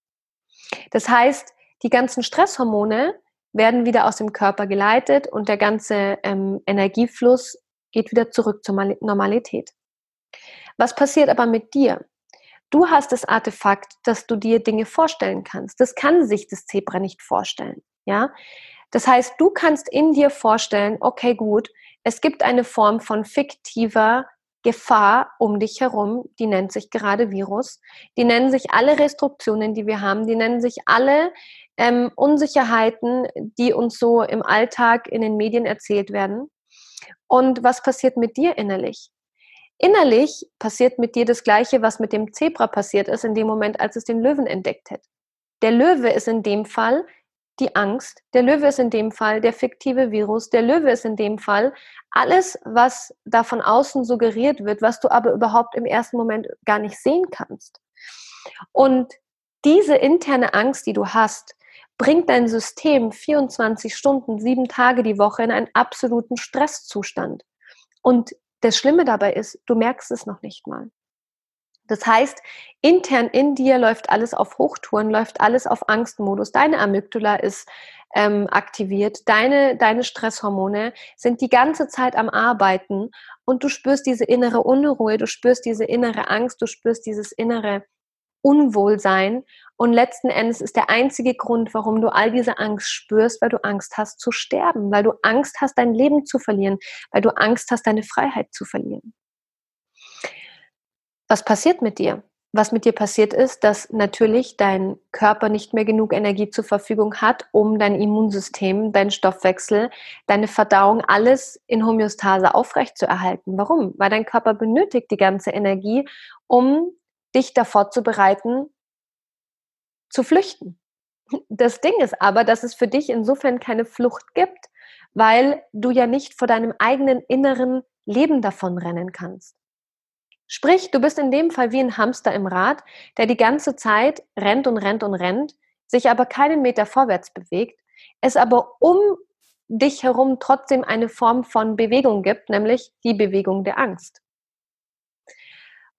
Das heißt, die ganzen Stresshormone werden wieder aus dem Körper geleitet und der ganze ähm, Energiefluss geht wieder zurück zur Normalität. Was passiert aber mit dir? Du hast das Artefakt, dass du dir Dinge vorstellen kannst. Das kann sich das Zebra nicht vorstellen. Ja? Das heißt, du kannst in dir vorstellen, okay, gut, es gibt eine Form von fiktiver Gefahr um dich herum, die nennt sich gerade Virus. Die nennen sich alle Restriktionen, die wir haben, die nennen sich alle ähm, Unsicherheiten, die uns so im Alltag in den Medien erzählt werden. Und was passiert mit dir innerlich? Innerlich passiert mit dir das Gleiche, was mit dem Zebra passiert ist, in dem Moment, als es den Löwen entdeckt hat. Der Löwe ist in dem Fall die Angst, der Löwe ist in dem Fall der fiktive Virus, der Löwe ist in dem Fall alles, was da von außen suggeriert wird, was du aber überhaupt im ersten Moment gar nicht sehen kannst. Und diese interne Angst, die du hast, bringt dein System 24 Stunden, sieben Tage die Woche in einen absoluten Stresszustand. Und das Schlimme dabei ist, du merkst es noch nicht mal. Das heißt, intern in dir läuft alles auf Hochtouren, läuft alles auf Angstmodus. Deine Amygdala ist ähm, aktiviert, deine, deine Stresshormone sind die ganze Zeit am Arbeiten und du spürst diese innere Unruhe, du spürst diese innere Angst, du spürst dieses innere Unwohlsein. Und letzten Endes ist der einzige Grund, warum du all diese Angst spürst, weil du Angst hast zu sterben, weil du Angst hast, dein Leben zu verlieren, weil du Angst hast, deine Freiheit zu verlieren. Was passiert mit dir? Was mit dir passiert ist, dass natürlich dein Körper nicht mehr genug Energie zur Verfügung hat, um dein Immunsystem, dein Stoffwechsel, deine Verdauung, alles in Homöostase aufrechtzuerhalten. Warum? Weil dein Körper benötigt die ganze Energie, um dich davor zu bereiten, zu flüchten. Das Ding ist aber, dass es für dich insofern keine Flucht gibt, weil du ja nicht vor deinem eigenen inneren Leben davonrennen kannst. Sprich, du bist in dem Fall wie ein Hamster im Rad, der die ganze Zeit rennt und rennt und rennt, sich aber keinen Meter vorwärts bewegt, es aber um dich herum trotzdem eine Form von Bewegung gibt, nämlich die Bewegung der Angst.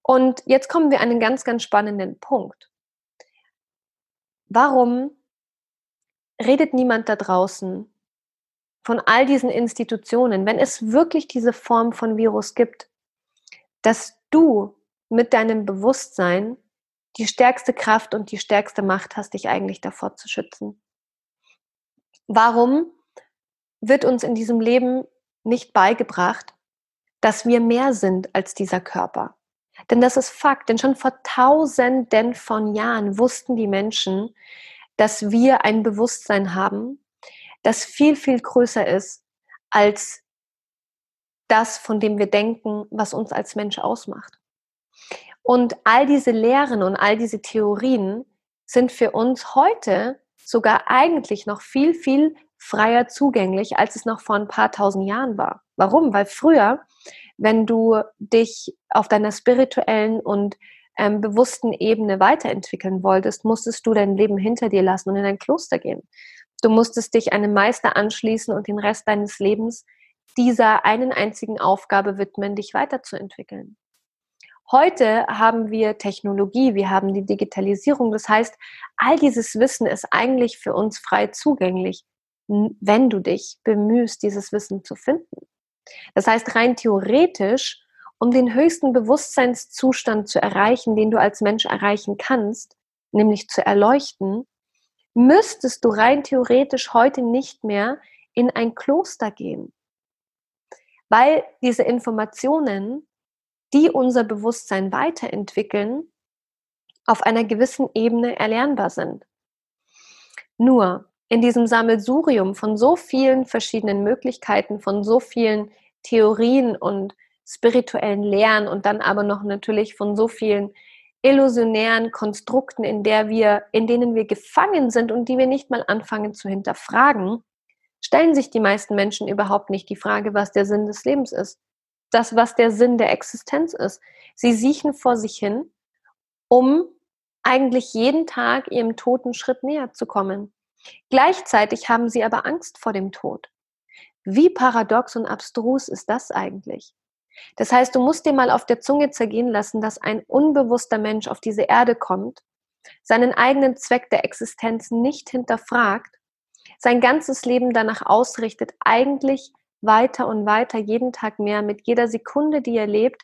Und jetzt kommen wir an einen ganz, ganz spannenden Punkt. Warum redet niemand da draußen von all diesen Institutionen, wenn es wirklich diese Form von Virus gibt, dass du mit deinem Bewusstsein die stärkste Kraft und die stärkste Macht hast, dich eigentlich davor zu schützen. Warum wird uns in diesem Leben nicht beigebracht, dass wir mehr sind als dieser Körper? Denn das ist Fakt, denn schon vor tausenden von Jahren wussten die Menschen, dass wir ein Bewusstsein haben, das viel, viel größer ist als das, von dem wir denken, was uns als Mensch ausmacht. Und all diese Lehren und all diese Theorien sind für uns heute sogar eigentlich noch viel, viel freier zugänglich, als es noch vor ein paar tausend Jahren war. Warum? Weil früher, wenn du dich auf deiner spirituellen und ähm, bewussten Ebene weiterentwickeln wolltest, musstest du dein Leben hinter dir lassen und in ein Kloster gehen. Du musstest dich einem Meister anschließen und den Rest deines Lebens dieser einen einzigen Aufgabe widmen, dich weiterzuentwickeln. Heute haben wir Technologie, wir haben die Digitalisierung. Das heißt, all dieses Wissen ist eigentlich für uns frei zugänglich, wenn du dich bemühst, dieses Wissen zu finden. Das heißt, rein theoretisch, um den höchsten Bewusstseinszustand zu erreichen, den du als Mensch erreichen kannst, nämlich zu erleuchten, müsstest du rein theoretisch heute nicht mehr in ein Kloster gehen weil diese Informationen, die unser Bewusstsein weiterentwickeln, auf einer gewissen Ebene erlernbar sind. Nur in diesem Sammelsurium von so vielen verschiedenen Möglichkeiten, von so vielen Theorien und spirituellen Lehren und dann aber noch natürlich von so vielen illusionären Konstrukten, in der wir, in denen wir gefangen sind und die wir nicht mal anfangen zu hinterfragen, stellen sich die meisten Menschen überhaupt nicht die Frage, was der Sinn des Lebens ist. Das, was der Sinn der Existenz ist. Sie siechen vor sich hin, um eigentlich jeden Tag ihrem toten Schritt näher zu kommen. Gleichzeitig haben sie aber Angst vor dem Tod. Wie paradox und abstrus ist das eigentlich? Das heißt, du musst dir mal auf der Zunge zergehen lassen, dass ein unbewusster Mensch auf diese Erde kommt, seinen eigenen Zweck der Existenz nicht hinterfragt sein ganzes Leben danach ausrichtet, eigentlich weiter und weiter, jeden Tag mehr, mit jeder Sekunde, die er lebt,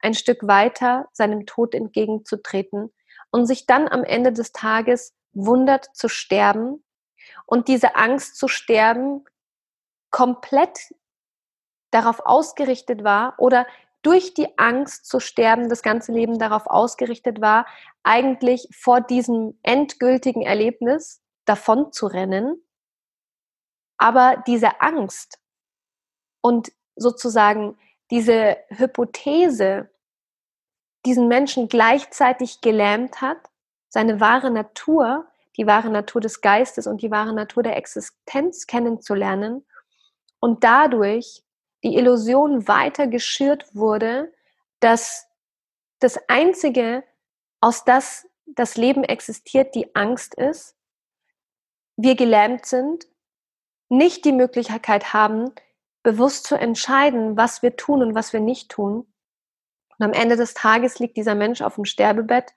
ein Stück weiter seinem Tod entgegenzutreten und sich dann am Ende des Tages wundert zu sterben und diese Angst zu sterben komplett darauf ausgerichtet war oder durch die Angst zu sterben das ganze Leben darauf ausgerichtet war, eigentlich vor diesem endgültigen Erlebnis davon zu rennen. Aber diese Angst und sozusagen diese Hypothese diesen Menschen gleichzeitig gelähmt hat, seine wahre Natur, die wahre Natur des Geistes und die wahre Natur der Existenz kennenzulernen und dadurch die Illusion weiter geschürt wurde, dass das Einzige, aus das das Leben existiert, die Angst ist, wir gelähmt sind, nicht die Möglichkeit haben, bewusst zu entscheiden, was wir tun und was wir nicht tun. Und am Ende des Tages liegt dieser Mensch auf dem Sterbebett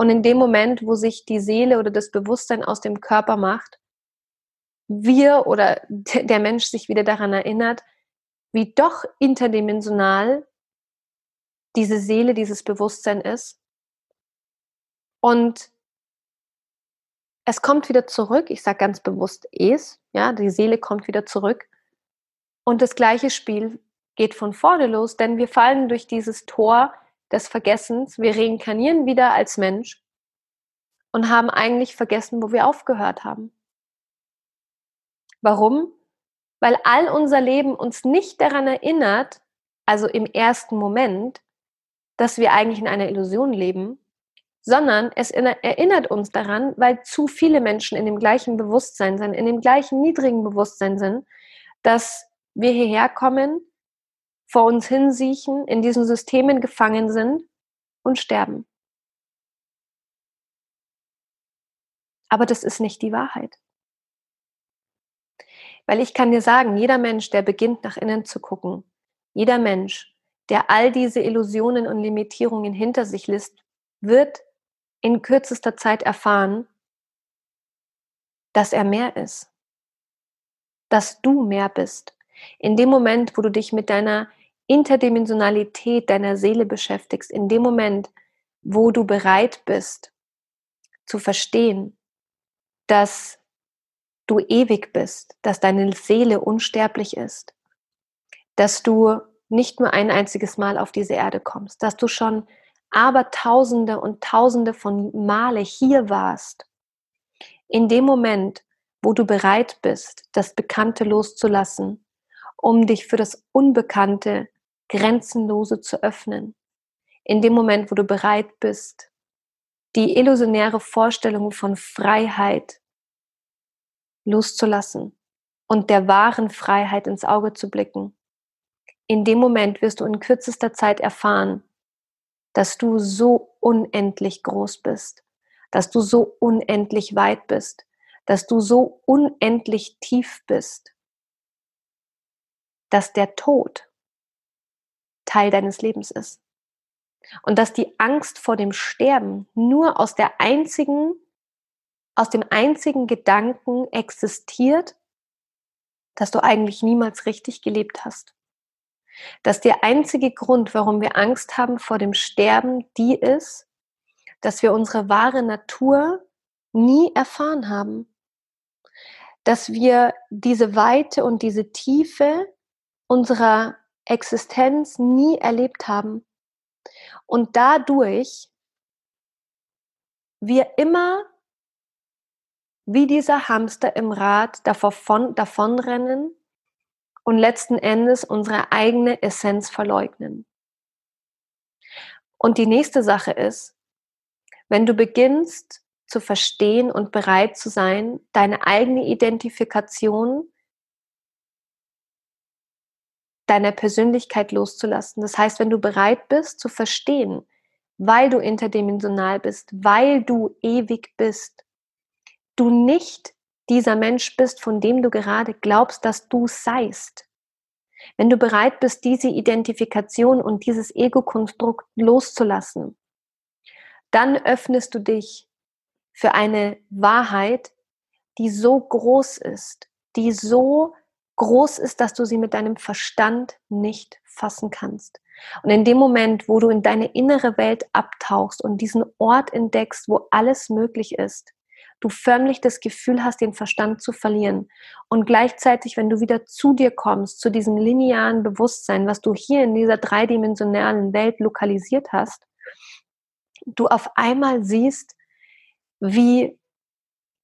und in dem Moment, wo sich die Seele oder das Bewusstsein aus dem Körper macht, wir oder der Mensch sich wieder daran erinnert, wie doch interdimensional diese Seele, dieses Bewusstsein ist. Und es kommt wieder zurück, ich sage ganz bewusst es, ja, die Seele kommt wieder zurück. Und das gleiche Spiel geht von vorne los, denn wir fallen durch dieses Tor des Vergessens, wir reinkarnieren wieder als Mensch und haben eigentlich vergessen, wo wir aufgehört haben. Warum? weil all unser Leben uns nicht daran erinnert, also im ersten Moment, dass wir eigentlich in einer Illusion leben, sondern es erinnert uns daran, weil zu viele Menschen in dem gleichen Bewusstsein sind, in dem gleichen niedrigen Bewusstsein sind, dass wir hierher kommen, vor uns hinsiechen, in diesen Systemen gefangen sind und sterben. Aber das ist nicht die Wahrheit. Weil ich kann dir sagen, jeder Mensch, der beginnt nach innen zu gucken, jeder Mensch, der all diese Illusionen und Limitierungen hinter sich lässt, wird in kürzester Zeit erfahren, dass er mehr ist, dass du mehr bist. In dem Moment, wo du dich mit deiner Interdimensionalität deiner Seele beschäftigst, in dem Moment, wo du bereit bist zu verstehen, dass du ewig bist, dass deine Seele unsterblich ist, dass du nicht nur ein einziges Mal auf diese Erde kommst, dass du schon aber Tausende und Tausende von Male hier warst. In dem Moment, wo du bereit bist, das Bekannte loszulassen, um dich für das Unbekannte, Grenzenlose zu öffnen. In dem Moment, wo du bereit bist, die illusionäre Vorstellung von Freiheit loszulassen und der wahren Freiheit ins Auge zu blicken. In dem Moment wirst du in kürzester Zeit erfahren, dass du so unendlich groß bist, dass du so unendlich weit bist, dass du so unendlich tief bist, dass der Tod Teil deines Lebens ist. Und dass die Angst vor dem Sterben nur aus der einzigen aus dem einzigen Gedanken existiert, dass du eigentlich niemals richtig gelebt hast. Dass der einzige Grund, warum wir Angst haben vor dem Sterben, die ist, dass wir unsere wahre Natur nie erfahren haben. Dass wir diese Weite und diese Tiefe unserer Existenz nie erlebt haben. Und dadurch wir immer wie dieser Hamster im Rad davon, davonrennen und letzten Endes unsere eigene Essenz verleugnen. Und die nächste Sache ist, wenn du beginnst zu verstehen und bereit zu sein, deine eigene Identifikation deiner Persönlichkeit loszulassen. Das heißt, wenn du bereit bist zu verstehen, weil du interdimensional bist, weil du ewig bist, du nicht dieser Mensch bist, von dem du gerade glaubst, dass du seist. Wenn du bereit bist, diese Identifikation und dieses Ego-Konstrukt loszulassen, dann öffnest du dich für eine Wahrheit, die so groß ist, die so groß ist, dass du sie mit deinem Verstand nicht fassen kannst. Und in dem Moment, wo du in deine innere Welt abtauchst und diesen Ort entdeckst, wo alles möglich ist, du förmlich das Gefühl hast, den Verstand zu verlieren. Und gleichzeitig, wenn du wieder zu dir kommst, zu diesem linearen Bewusstsein, was du hier in dieser dreidimensionalen Welt lokalisiert hast, du auf einmal siehst, wie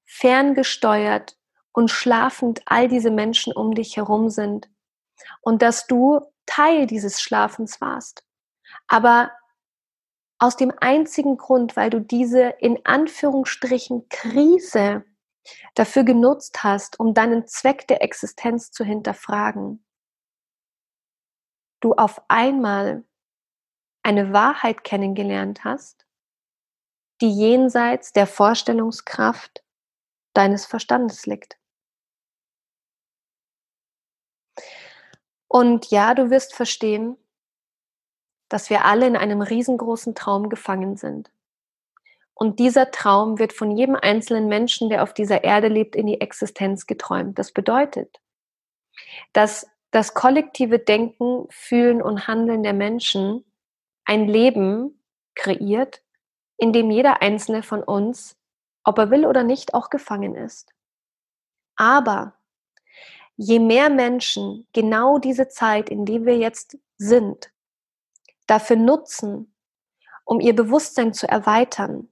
ferngesteuert und schlafend all diese Menschen um dich herum sind und dass du Teil dieses Schlafens warst. Aber aus dem einzigen Grund, weil du diese in Anführungsstrichen Krise dafür genutzt hast, um deinen Zweck der Existenz zu hinterfragen, du auf einmal eine Wahrheit kennengelernt hast, die jenseits der Vorstellungskraft deines Verstandes liegt. Und ja, du wirst verstehen, dass wir alle in einem riesengroßen Traum gefangen sind. Und dieser Traum wird von jedem einzelnen Menschen, der auf dieser Erde lebt, in die Existenz geträumt. Das bedeutet, dass das kollektive Denken, Fühlen und Handeln der Menschen ein Leben kreiert, in dem jeder einzelne von uns, ob er will oder nicht, auch gefangen ist. Aber je mehr Menschen genau diese Zeit, in der wir jetzt sind, dafür nutzen, um ihr Bewusstsein zu erweitern,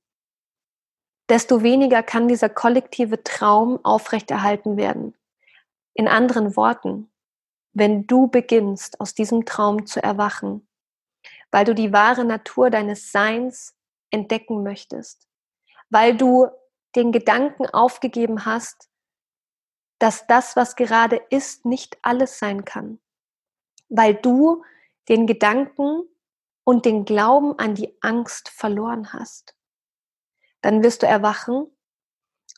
desto weniger kann dieser kollektive Traum aufrechterhalten werden. In anderen Worten, wenn du beginnst, aus diesem Traum zu erwachen, weil du die wahre Natur deines Seins entdecken möchtest, weil du den Gedanken aufgegeben hast, dass das, was gerade ist, nicht alles sein kann, weil du den Gedanken und den Glauben an die Angst verloren hast, dann wirst du erwachen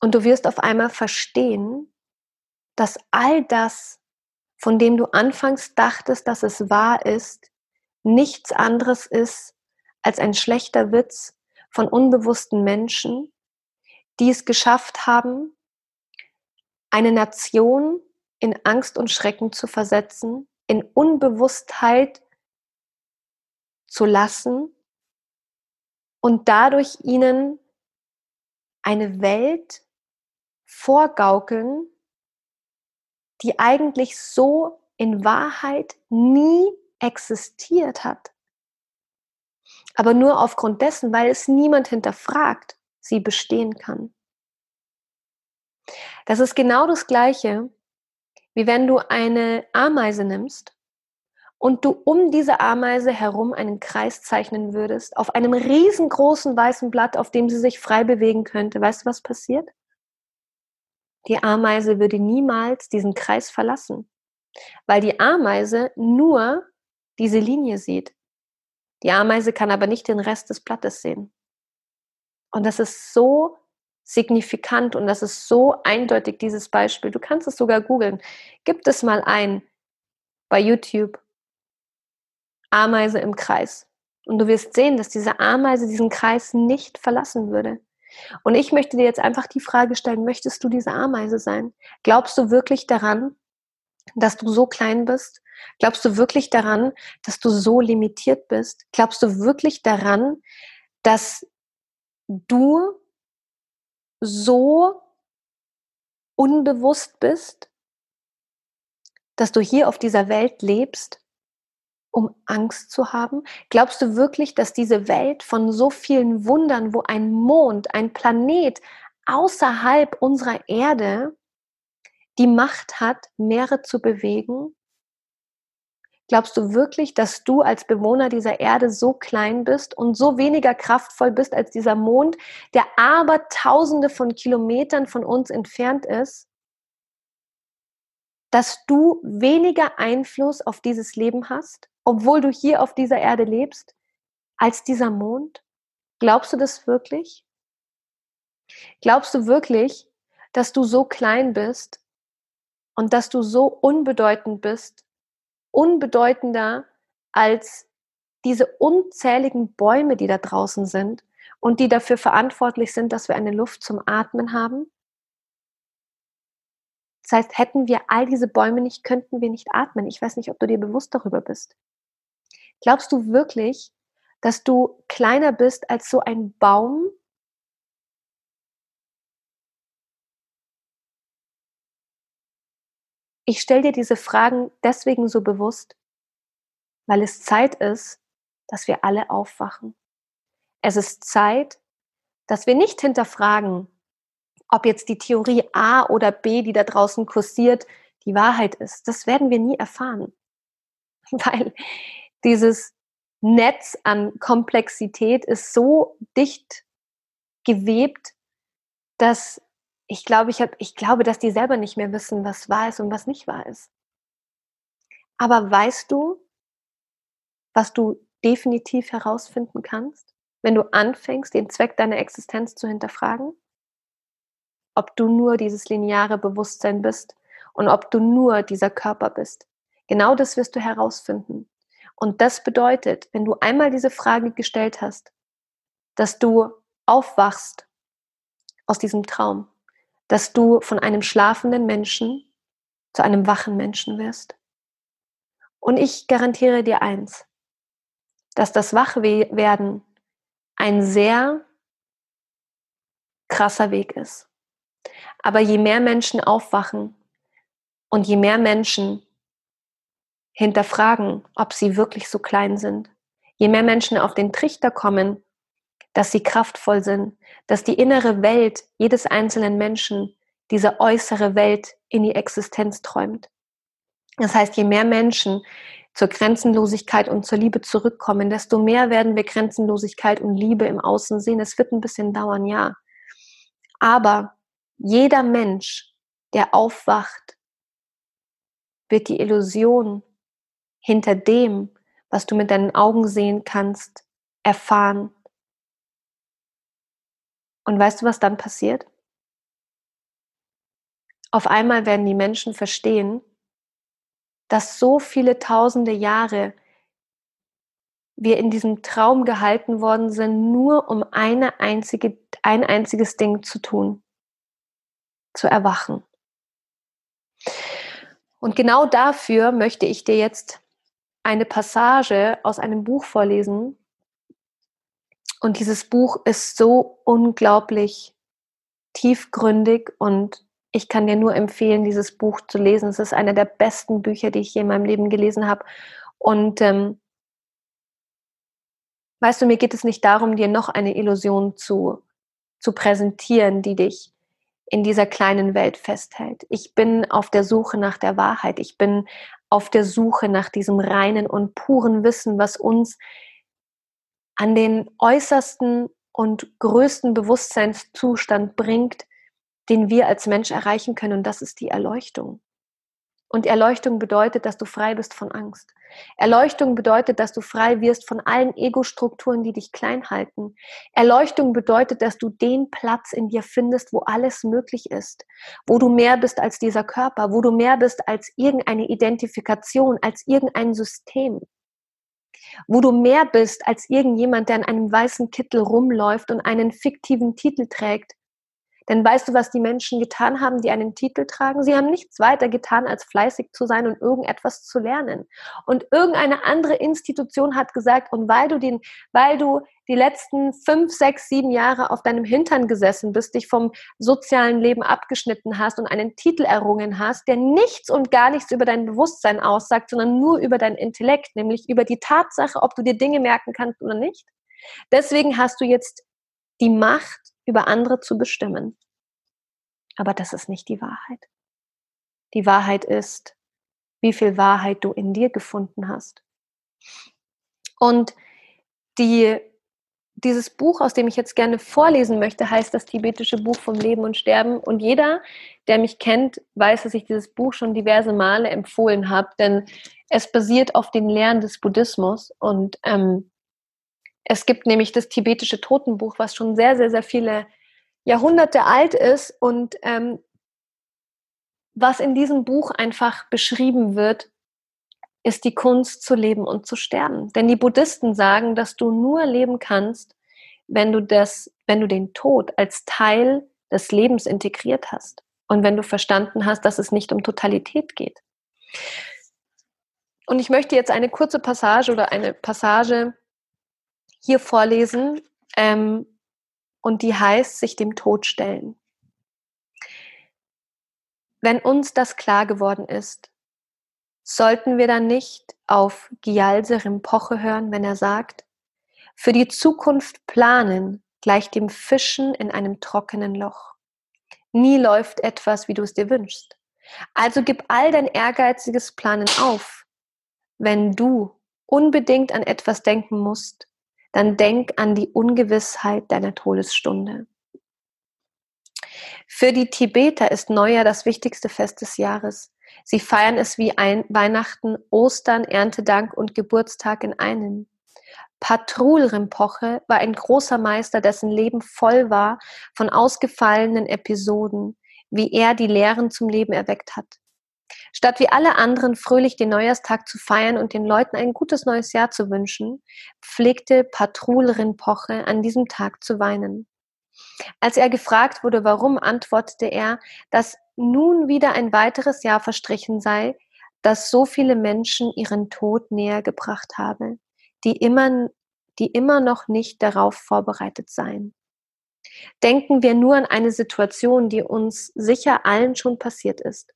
und du wirst auf einmal verstehen, dass all das, von dem du anfangs dachtest, dass es wahr ist, nichts anderes ist als ein schlechter Witz von unbewussten Menschen, die es geschafft haben, eine Nation in Angst und Schrecken zu versetzen, in Unbewusstheit zu lassen und dadurch ihnen eine Welt vorgaukeln, die eigentlich so in Wahrheit nie existiert hat. Aber nur aufgrund dessen, weil es niemand hinterfragt, sie bestehen kann. Das ist genau das Gleiche, wie wenn du eine Ameise nimmst und du um diese Ameise herum einen Kreis zeichnen würdest, auf einem riesengroßen weißen Blatt, auf dem sie sich frei bewegen könnte, weißt du, was passiert? Die Ameise würde niemals diesen Kreis verlassen, weil die Ameise nur diese Linie sieht. Die Ameise kann aber nicht den Rest des Blattes sehen. Und das ist so signifikant und das ist so eindeutig, dieses Beispiel. Du kannst es sogar googeln. Gib es mal ein bei YouTube Ameise im Kreis. Und du wirst sehen, dass diese Ameise diesen Kreis nicht verlassen würde. Und ich möchte dir jetzt einfach die Frage stellen, möchtest du diese Ameise sein? Glaubst du wirklich daran, dass du so klein bist? Glaubst du wirklich daran, dass du so limitiert bist? Glaubst du wirklich daran, dass du so unbewusst bist, dass du hier auf dieser Welt lebst um Angst zu haben? Glaubst du wirklich, dass diese Welt von so vielen Wundern, wo ein Mond, ein Planet außerhalb unserer Erde die Macht hat, Meere zu bewegen? Glaubst du wirklich, dass du als Bewohner dieser Erde so klein bist und so weniger kraftvoll bist als dieser Mond, der aber tausende von Kilometern von uns entfernt ist? Dass du weniger Einfluss auf dieses Leben hast? obwohl du hier auf dieser Erde lebst, als dieser Mond? Glaubst du das wirklich? Glaubst du wirklich, dass du so klein bist und dass du so unbedeutend bist, unbedeutender als diese unzähligen Bäume, die da draußen sind und die dafür verantwortlich sind, dass wir eine Luft zum Atmen haben? Das heißt, hätten wir all diese Bäume nicht, könnten wir nicht atmen. Ich weiß nicht, ob du dir bewusst darüber bist. Glaubst du wirklich, dass du kleiner bist als so ein Baum? Ich stelle dir diese Fragen deswegen so bewusst, weil es Zeit ist, dass wir alle aufwachen. Es ist Zeit, dass wir nicht hinterfragen, ob jetzt die Theorie A oder B, die da draußen kursiert, die Wahrheit ist. Das werden wir nie erfahren, [LAUGHS] weil dieses Netz an Komplexität ist so dicht gewebt, dass ich glaube, ich, hab, ich glaube, dass die selber nicht mehr wissen, was wahr ist und was nicht wahr ist. Aber weißt du, was du definitiv herausfinden kannst, wenn du anfängst, den Zweck deiner Existenz zu hinterfragen? Ob du nur dieses lineare Bewusstsein bist und ob du nur dieser Körper bist. Genau das wirst du herausfinden. Und das bedeutet, wenn du einmal diese Frage gestellt hast, dass du aufwachst aus diesem Traum, dass du von einem schlafenden Menschen zu einem wachen Menschen wirst. Und ich garantiere dir eins, dass das Wachwerden ein sehr krasser Weg ist. Aber je mehr Menschen aufwachen und je mehr Menschen hinterfragen, ob sie wirklich so klein sind, je mehr Menschen auf den Trichter kommen, dass sie kraftvoll sind, dass die innere Welt jedes einzelnen Menschen diese äußere Welt in die Existenz träumt. Das heißt, je mehr Menschen zur Grenzenlosigkeit und zur Liebe zurückkommen, desto mehr werden wir Grenzenlosigkeit und Liebe im Außen sehen. Es wird ein bisschen dauern, ja. Aber jeder Mensch, der aufwacht, wird die Illusion hinter dem, was du mit deinen Augen sehen kannst, erfahren. Und weißt du, was dann passiert? Auf einmal werden die Menschen verstehen, dass so viele tausende Jahre wir in diesem Traum gehalten worden sind, nur um eine einzige, ein einziges Ding zu tun, zu erwachen. Und genau dafür möchte ich dir jetzt eine Passage aus einem Buch vorlesen. Und dieses Buch ist so unglaublich tiefgründig und ich kann dir nur empfehlen, dieses Buch zu lesen. Es ist einer der besten Bücher, die ich je in meinem Leben gelesen habe. Und ähm, weißt du, mir geht es nicht darum, dir noch eine Illusion zu, zu präsentieren, die dich in dieser kleinen Welt festhält. Ich bin auf der Suche nach der Wahrheit. Ich bin auf der Suche nach diesem reinen und puren Wissen, was uns an den äußersten und größten Bewusstseinszustand bringt, den wir als Mensch erreichen können, und das ist die Erleuchtung. Und Erleuchtung bedeutet, dass du frei bist von Angst. Erleuchtung bedeutet, dass du frei wirst von allen Ego-Strukturen, die dich klein halten. Erleuchtung bedeutet, dass du den Platz in dir findest, wo alles möglich ist, wo du mehr bist als dieser Körper, wo du mehr bist als irgendeine Identifikation, als irgendein System, wo du mehr bist als irgendjemand, der in einem weißen Kittel rumläuft und einen fiktiven Titel trägt, denn weißt du, was die Menschen getan haben, die einen Titel tragen? Sie haben nichts weiter getan, als fleißig zu sein und irgendetwas zu lernen. Und irgendeine andere Institution hat gesagt, und weil du den, weil du die letzten fünf, sechs, sieben Jahre auf deinem Hintern gesessen bist, dich vom sozialen Leben abgeschnitten hast und einen Titel errungen hast, der nichts und gar nichts über dein Bewusstsein aussagt, sondern nur über dein Intellekt, nämlich über die Tatsache, ob du dir Dinge merken kannst oder nicht. Deswegen hast du jetzt die Macht, über andere zu bestimmen. Aber das ist nicht die Wahrheit. Die Wahrheit ist, wie viel Wahrheit du in dir gefunden hast. Und die, dieses Buch, aus dem ich jetzt gerne vorlesen möchte, heißt das tibetische Buch vom Leben und Sterben. Und jeder, der mich kennt, weiß, dass ich dieses Buch schon diverse Male empfohlen habe, denn es basiert auf den Lehren des Buddhismus und ähm, es gibt nämlich das tibetische Totenbuch, was schon sehr, sehr, sehr viele Jahrhunderte alt ist und ähm, was in diesem Buch einfach beschrieben wird, ist die Kunst zu leben und zu sterben. Denn die Buddhisten sagen, dass du nur leben kannst, wenn du das, wenn du den Tod als Teil des Lebens integriert hast und wenn du verstanden hast, dass es nicht um Totalität geht. Und ich möchte jetzt eine kurze Passage oder eine Passage hier vorlesen, ähm, und die heißt, sich dem Tod stellen. Wenn uns das klar geworden ist, sollten wir dann nicht auf Gyalse Rimpoche hören, wenn er sagt, für die Zukunft planen gleich dem Fischen in einem trockenen Loch. Nie läuft etwas, wie du es dir wünschst. Also gib all dein ehrgeiziges Planen auf. Wenn du unbedingt an etwas denken musst, dann denk an die Ungewissheit deiner Todesstunde. Für die Tibeter ist Neujahr das wichtigste Fest des Jahres. Sie feiern es wie ein Weihnachten, Ostern, Erntedank und Geburtstag in einem. Patrul Rimpoche war ein großer Meister, dessen Leben voll war von ausgefallenen Episoden, wie er die Lehren zum Leben erweckt hat. Statt wie alle anderen fröhlich den Neujahrstag zu feiern und den Leuten ein gutes neues Jahr zu wünschen, pflegte Patrul Rinpoche an diesem Tag zu weinen. Als er gefragt wurde, warum, antwortete er, dass nun wieder ein weiteres Jahr verstrichen sei, das so viele Menschen ihren Tod näher gebracht habe, die immer, die immer noch nicht darauf vorbereitet seien. Denken wir nur an eine Situation, die uns sicher allen schon passiert ist.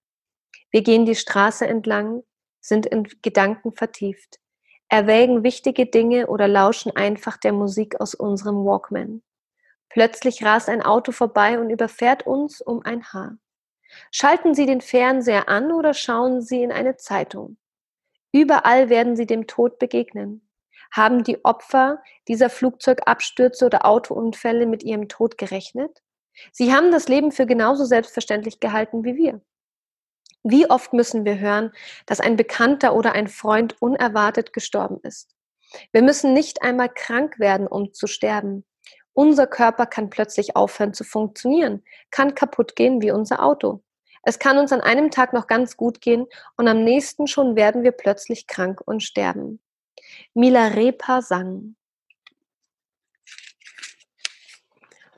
Wir gehen die Straße entlang, sind in Gedanken vertieft, erwägen wichtige Dinge oder lauschen einfach der Musik aus unserem Walkman. Plötzlich rast ein Auto vorbei und überfährt uns um ein Haar. Schalten Sie den Fernseher an oder schauen Sie in eine Zeitung. Überall werden Sie dem Tod begegnen. Haben die Opfer dieser Flugzeugabstürze oder Autounfälle mit ihrem Tod gerechnet? Sie haben das Leben für genauso selbstverständlich gehalten wie wir. Wie oft müssen wir hören, dass ein Bekannter oder ein Freund unerwartet gestorben ist? Wir müssen nicht einmal krank werden, um zu sterben. Unser Körper kann plötzlich aufhören zu funktionieren, kann kaputt gehen wie unser Auto. Es kann uns an einem Tag noch ganz gut gehen und am nächsten schon werden wir plötzlich krank und sterben. Milarepa sang.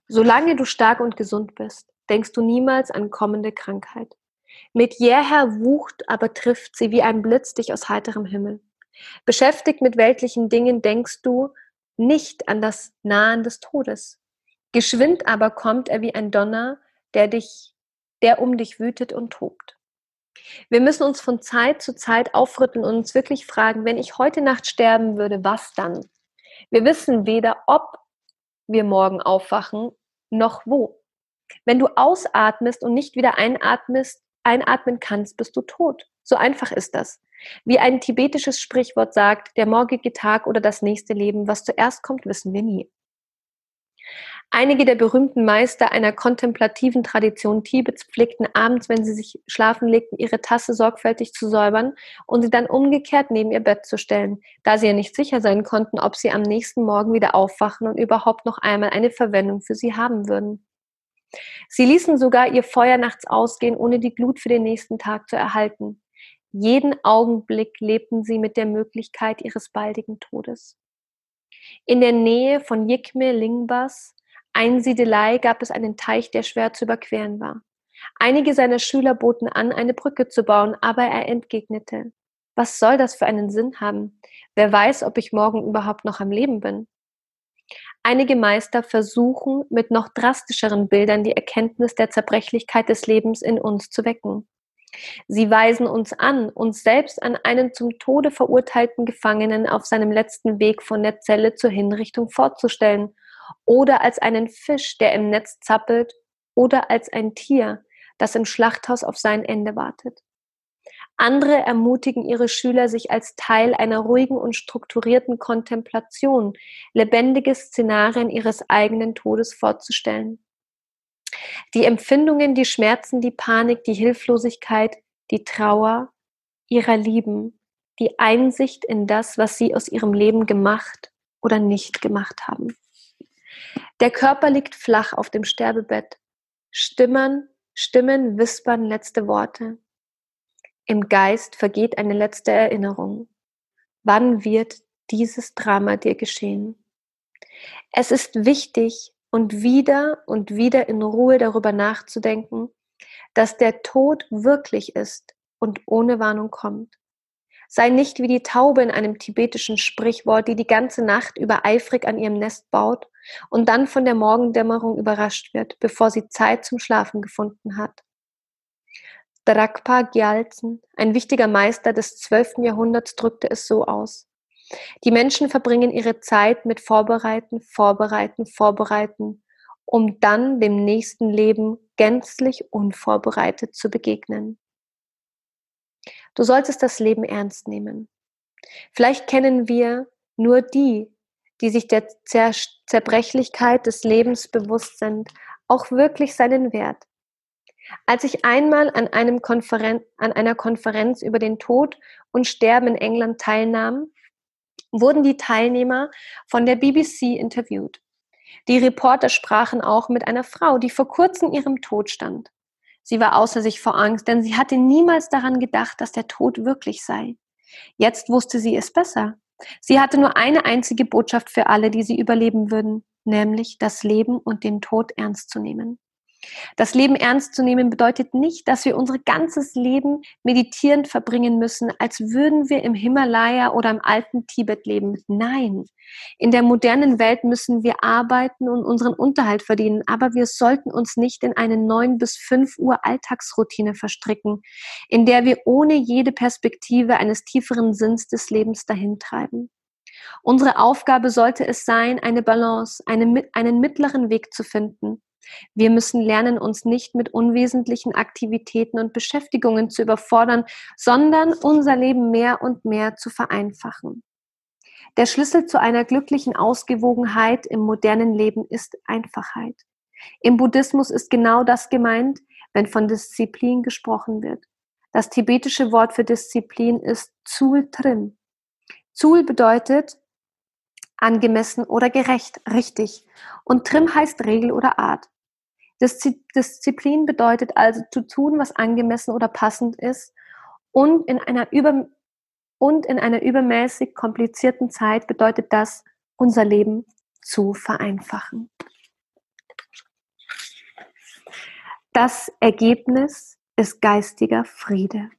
Solange du stark und gesund bist, denkst du niemals an kommende Krankheit. Mit jäher Wucht aber trifft sie wie ein Blitz dich aus heiterem Himmel. Beschäftigt mit weltlichen Dingen denkst du nicht an das Nahen des Todes. Geschwind aber kommt er wie ein Donner, der dich, der um dich wütet und tobt. Wir müssen uns von Zeit zu Zeit aufrütteln und uns wirklich fragen, wenn ich heute Nacht sterben würde, was dann? Wir wissen weder, ob wir morgen aufwachen, noch wo. Wenn du ausatmest und nicht wieder einatmest, einatmen kannst, bist du tot. So einfach ist das. Wie ein tibetisches Sprichwort sagt, der morgige Tag oder das nächste Leben, was zuerst kommt, wissen wir nie. Einige der berühmten Meister einer kontemplativen Tradition Tibets pflegten abends, wenn sie sich schlafen legten, ihre Tasse sorgfältig zu säubern und sie dann umgekehrt neben ihr Bett zu stellen, da sie ja nicht sicher sein konnten, ob sie am nächsten Morgen wieder aufwachen und überhaupt noch einmal eine Verwendung für sie haben würden. Sie ließen sogar ihr Feuer nachts ausgehen, ohne die Glut für den nächsten Tag zu erhalten. Jeden Augenblick lebten sie mit der Möglichkeit ihres baldigen Todes. In der Nähe von Yikme Lingbas, Einsiedelei, gab es einen Teich, der schwer zu überqueren war. Einige seiner Schüler boten an, eine Brücke zu bauen, aber er entgegnete, was soll das für einen Sinn haben? Wer weiß, ob ich morgen überhaupt noch am Leben bin? Einige Meister versuchen mit noch drastischeren Bildern die Erkenntnis der Zerbrechlichkeit des Lebens in uns zu wecken. Sie weisen uns an, uns selbst an einen zum Tode verurteilten Gefangenen auf seinem letzten Weg von der Zelle zur Hinrichtung vorzustellen oder als einen Fisch, der im Netz zappelt oder als ein Tier, das im Schlachthaus auf sein Ende wartet. Andere ermutigen ihre Schüler, sich als Teil einer ruhigen und strukturierten Kontemplation lebendige Szenarien ihres eigenen Todes vorzustellen. Die Empfindungen, die Schmerzen, die Panik, die Hilflosigkeit, die Trauer ihrer Lieben, die Einsicht in das, was sie aus ihrem Leben gemacht oder nicht gemacht haben. Der Körper liegt flach auf dem Sterbebett. Stimmen, Stimmen wispern letzte Worte. Im Geist vergeht eine letzte Erinnerung. Wann wird dieses Drama dir geschehen? Es ist wichtig, und wieder und wieder in Ruhe darüber nachzudenken, dass der Tod wirklich ist und ohne Warnung kommt. Sei nicht wie die Taube in einem tibetischen Sprichwort, die die ganze Nacht über eifrig an ihrem Nest baut und dann von der Morgendämmerung überrascht wird, bevor sie Zeit zum Schlafen gefunden hat. Drakpa Gyaltsen, ein wichtiger Meister des 12. Jahrhunderts, drückte es so aus. Die Menschen verbringen ihre Zeit mit Vorbereiten, Vorbereiten, Vorbereiten, um dann dem nächsten Leben gänzlich unvorbereitet zu begegnen. Du solltest das Leben ernst nehmen. Vielleicht kennen wir nur die, die sich der Zer Zerbrechlichkeit des Lebens bewusst sind, auch wirklich seinen Wert. Als ich einmal an, einem Konferen an einer Konferenz über den Tod und Sterben in England teilnahm, wurden die Teilnehmer von der BBC interviewt. Die Reporter sprachen auch mit einer Frau, die vor kurzem ihrem Tod stand. Sie war außer sich vor Angst, denn sie hatte niemals daran gedacht, dass der Tod wirklich sei. Jetzt wusste sie es besser. Sie hatte nur eine einzige Botschaft für alle, die sie überleben würden, nämlich das Leben und den Tod ernst zu nehmen. Das Leben ernst zu nehmen bedeutet nicht, dass wir unser ganzes Leben meditierend verbringen müssen, als würden wir im Himalaya oder im alten Tibet leben. Nein, in der modernen Welt müssen wir arbeiten und unseren Unterhalt verdienen, aber wir sollten uns nicht in eine neun bis fünf Uhr Alltagsroutine verstricken, in der wir ohne jede Perspektive eines tieferen Sinns des Lebens dahintreiben. Unsere Aufgabe sollte es sein, eine Balance, eine, einen mittleren Weg zu finden wir müssen lernen, uns nicht mit unwesentlichen Aktivitäten und Beschäftigungen zu überfordern, sondern unser Leben mehr und mehr zu vereinfachen. Der Schlüssel zu einer glücklichen Ausgewogenheit im modernen Leben ist Einfachheit. Im Buddhismus ist genau das gemeint, wenn von Disziplin gesprochen wird. Das tibetische Wort für Disziplin ist Zul Trim. Zul bedeutet angemessen oder gerecht, richtig. Und Trim heißt Regel oder Art. Disziplin bedeutet also zu tun, was angemessen oder passend ist und in einer über und in einer übermäßig komplizierten Zeit bedeutet das, unser Leben zu vereinfachen. Das Ergebnis ist geistiger Friede.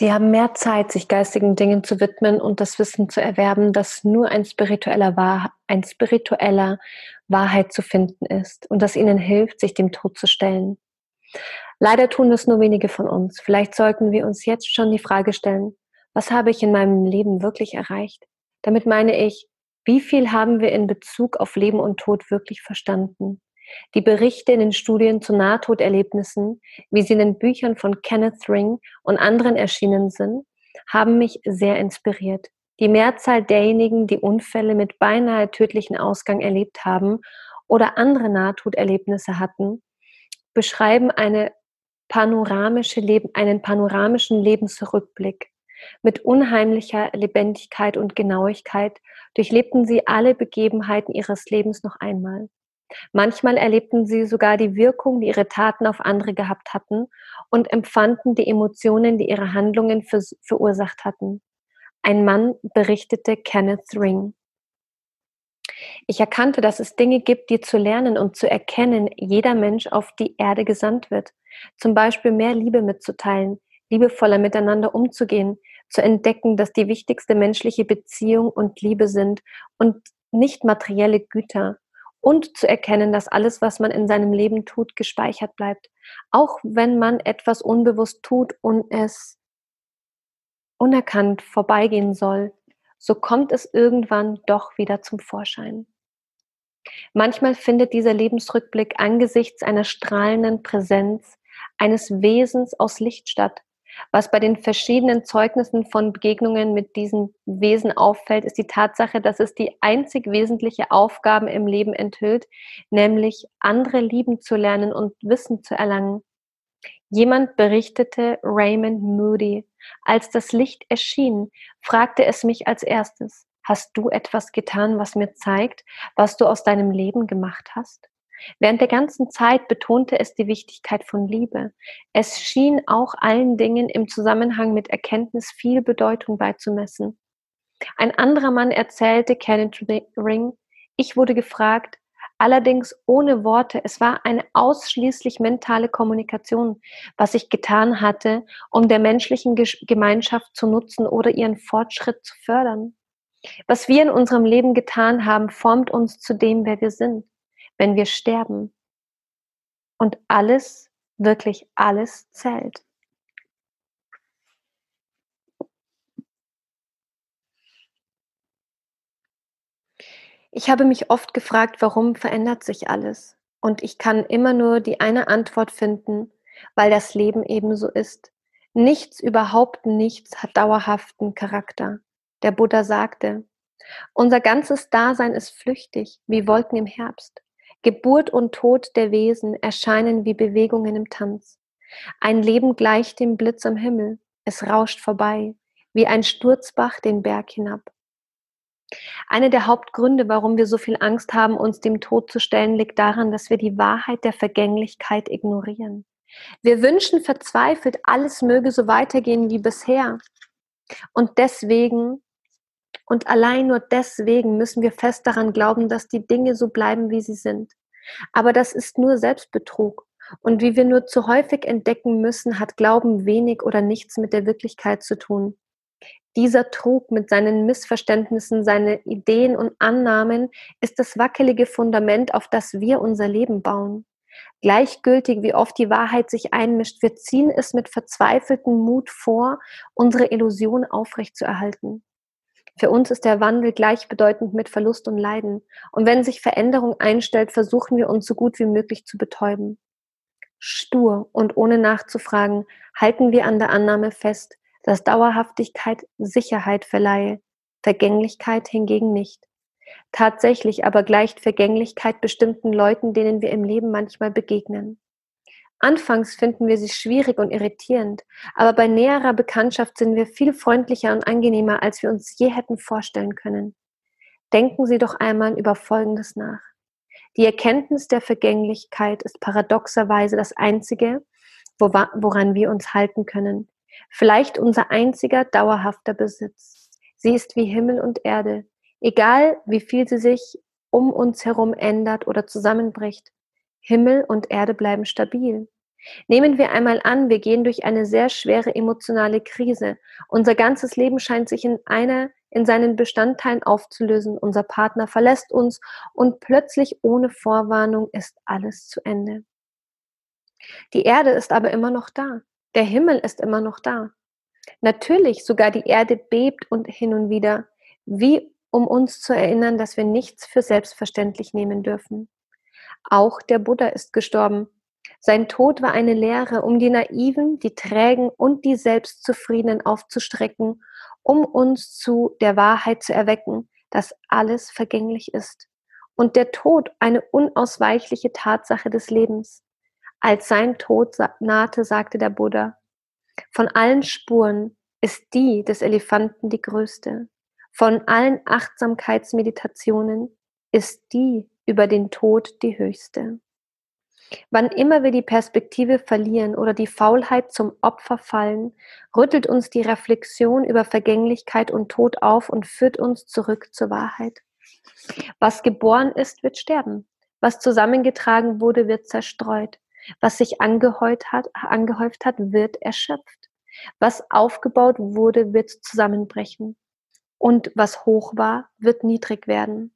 Sie haben mehr Zeit, sich geistigen Dingen zu widmen und das Wissen zu erwerben, dass nur ein spiritueller, Wahr ein spiritueller Wahrheit zu finden ist und das ihnen hilft, sich dem Tod zu stellen. Leider tun das nur wenige von uns. Vielleicht sollten wir uns jetzt schon die Frage stellen, was habe ich in meinem Leben wirklich erreicht? Damit meine ich, wie viel haben wir in Bezug auf Leben und Tod wirklich verstanden? Die Berichte in den Studien zu Nahtoderlebnissen, wie sie in den Büchern von Kenneth Ring und anderen erschienen sind, haben mich sehr inspiriert. Die Mehrzahl derjenigen, die Unfälle mit beinahe tödlichen Ausgang erlebt haben oder andere Nahtoderlebnisse hatten, beschreiben eine panoramische Leben, einen panoramischen Lebensrückblick. Mit unheimlicher Lebendigkeit und Genauigkeit durchlebten sie alle Begebenheiten ihres Lebens noch einmal. Manchmal erlebten sie sogar die Wirkung, die ihre Taten auf andere gehabt hatten und empfanden die Emotionen, die ihre Handlungen für, verursacht hatten. Ein Mann berichtete Kenneth Ring. Ich erkannte, dass es Dinge gibt, die zu lernen und zu erkennen jeder Mensch auf die Erde gesandt wird. Zum Beispiel mehr Liebe mitzuteilen, liebevoller miteinander umzugehen, zu entdecken, dass die wichtigste menschliche Beziehung und Liebe sind und nicht materielle Güter und zu erkennen, dass alles, was man in seinem Leben tut, gespeichert bleibt. Auch wenn man etwas unbewusst tut und es unerkannt vorbeigehen soll, so kommt es irgendwann doch wieder zum Vorschein. Manchmal findet dieser Lebensrückblick angesichts einer strahlenden Präsenz eines Wesens aus Licht statt, was bei den verschiedenen Zeugnissen von Begegnungen mit diesen Wesen auffällt, ist die Tatsache, dass es die einzig wesentliche Aufgaben im Leben enthüllt, nämlich andere lieben zu lernen und Wissen zu erlangen. Jemand berichtete Raymond Moody, als das Licht erschien, fragte es mich als erstes, hast du etwas getan, was mir zeigt, was du aus deinem Leben gemacht hast? Während der ganzen Zeit betonte es die Wichtigkeit von Liebe. Es schien auch allen Dingen im Zusammenhang mit Erkenntnis viel Bedeutung beizumessen. Ein anderer Mann erzählte Kenneth Ring, ich wurde gefragt, allerdings ohne Worte. Es war eine ausschließlich mentale Kommunikation, was ich getan hatte, um der menschlichen Gemeinschaft zu nutzen oder ihren Fortschritt zu fördern. Was wir in unserem Leben getan haben, formt uns zu dem, wer wir sind, wenn wir sterben. Und alles, wirklich alles zählt. Ich habe mich oft gefragt, warum verändert sich alles? Und ich kann immer nur die eine Antwort finden, weil das Leben ebenso ist. Nichts, überhaupt nichts hat dauerhaften Charakter. Der Buddha sagte, unser ganzes Dasein ist flüchtig, wie Wolken im Herbst. Geburt und Tod der Wesen erscheinen wie Bewegungen im Tanz. Ein Leben gleicht dem Blitz am Himmel. Es rauscht vorbei, wie ein Sturzbach den Berg hinab. Eine der Hauptgründe, warum wir so viel Angst haben, uns dem Tod zu stellen, liegt daran, dass wir die Wahrheit der Vergänglichkeit ignorieren. Wir wünschen verzweifelt, alles möge so weitergehen wie bisher. Und deswegen und allein nur deswegen müssen wir fest daran glauben, dass die Dinge so bleiben, wie sie sind. Aber das ist nur Selbstbetrug. Und wie wir nur zu häufig entdecken müssen, hat Glauben wenig oder nichts mit der Wirklichkeit zu tun. Dieser Trug mit seinen Missverständnissen, seine Ideen und Annahmen ist das wackelige Fundament, auf das wir unser Leben bauen. Gleichgültig, wie oft die Wahrheit sich einmischt, wir ziehen es mit verzweifeltem Mut vor, unsere Illusion aufrechtzuerhalten. Für uns ist der Wandel gleichbedeutend mit Verlust und Leiden. Und wenn sich Veränderung einstellt, versuchen wir uns so gut wie möglich zu betäuben. Stur und ohne nachzufragen, halten wir an der Annahme fest, dass Dauerhaftigkeit Sicherheit verleihe, Vergänglichkeit hingegen nicht. Tatsächlich aber gleicht Vergänglichkeit bestimmten Leuten, denen wir im Leben manchmal begegnen. Anfangs finden wir sie schwierig und irritierend, aber bei näherer Bekanntschaft sind wir viel freundlicher und angenehmer, als wir uns je hätten vorstellen können. Denken Sie doch einmal über Folgendes nach. Die Erkenntnis der Vergänglichkeit ist paradoxerweise das Einzige, woran wir uns halten können, vielleicht unser einziger dauerhafter Besitz. Sie ist wie Himmel und Erde, egal wie viel sie sich um uns herum ändert oder zusammenbricht. Himmel und Erde bleiben stabil. Nehmen wir einmal an, wir gehen durch eine sehr schwere emotionale Krise. Unser ganzes Leben scheint sich in einer in seinen Bestandteilen aufzulösen. Unser Partner verlässt uns und plötzlich ohne Vorwarnung ist alles zu Ende. Die Erde ist aber immer noch da. Der Himmel ist immer noch da. Natürlich, sogar die Erde bebt und hin und wieder, wie um uns zu erinnern, dass wir nichts für selbstverständlich nehmen dürfen. Auch der Buddha ist gestorben. Sein Tod war eine Lehre, um die Naiven, die Trägen und die Selbstzufriedenen aufzustrecken, um uns zu der Wahrheit zu erwecken, dass alles vergänglich ist und der Tod eine unausweichliche Tatsache des Lebens. Als sein Tod nahte, sagte der Buddha, von allen Spuren ist die des Elefanten die größte. Von allen Achtsamkeitsmeditationen ist die über den Tod die höchste. Wann immer wir die Perspektive verlieren oder die Faulheit zum Opfer fallen, rüttelt uns die Reflexion über Vergänglichkeit und Tod auf und führt uns zurück zur Wahrheit. Was geboren ist, wird sterben. Was zusammengetragen wurde, wird zerstreut. Was sich angehäuft hat, angehäuft hat, wird erschöpft. Was aufgebaut wurde, wird zusammenbrechen. Und was hoch war, wird niedrig werden.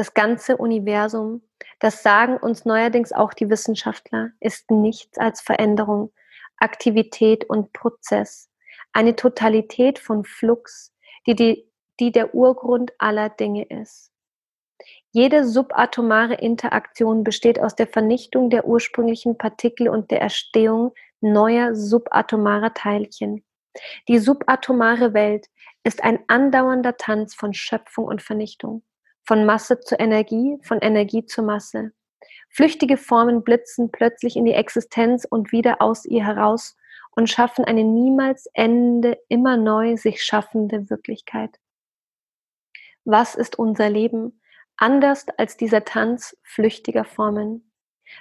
Das ganze Universum, das sagen uns neuerdings auch die Wissenschaftler, ist nichts als Veränderung, Aktivität und Prozess. Eine Totalität von Flux, die, die, die der Urgrund aller Dinge ist. Jede subatomare Interaktion besteht aus der Vernichtung der ursprünglichen Partikel und der Erstehung neuer subatomarer Teilchen. Die subatomare Welt ist ein andauernder Tanz von Schöpfung und Vernichtung, von Masse zu Energie, von Energie zu Masse. Flüchtige Formen blitzen plötzlich in die Existenz und wieder aus ihr heraus und schaffen eine niemals endende, immer neu sich schaffende Wirklichkeit. Was ist unser Leben? Anders als dieser Tanz flüchtiger Formen.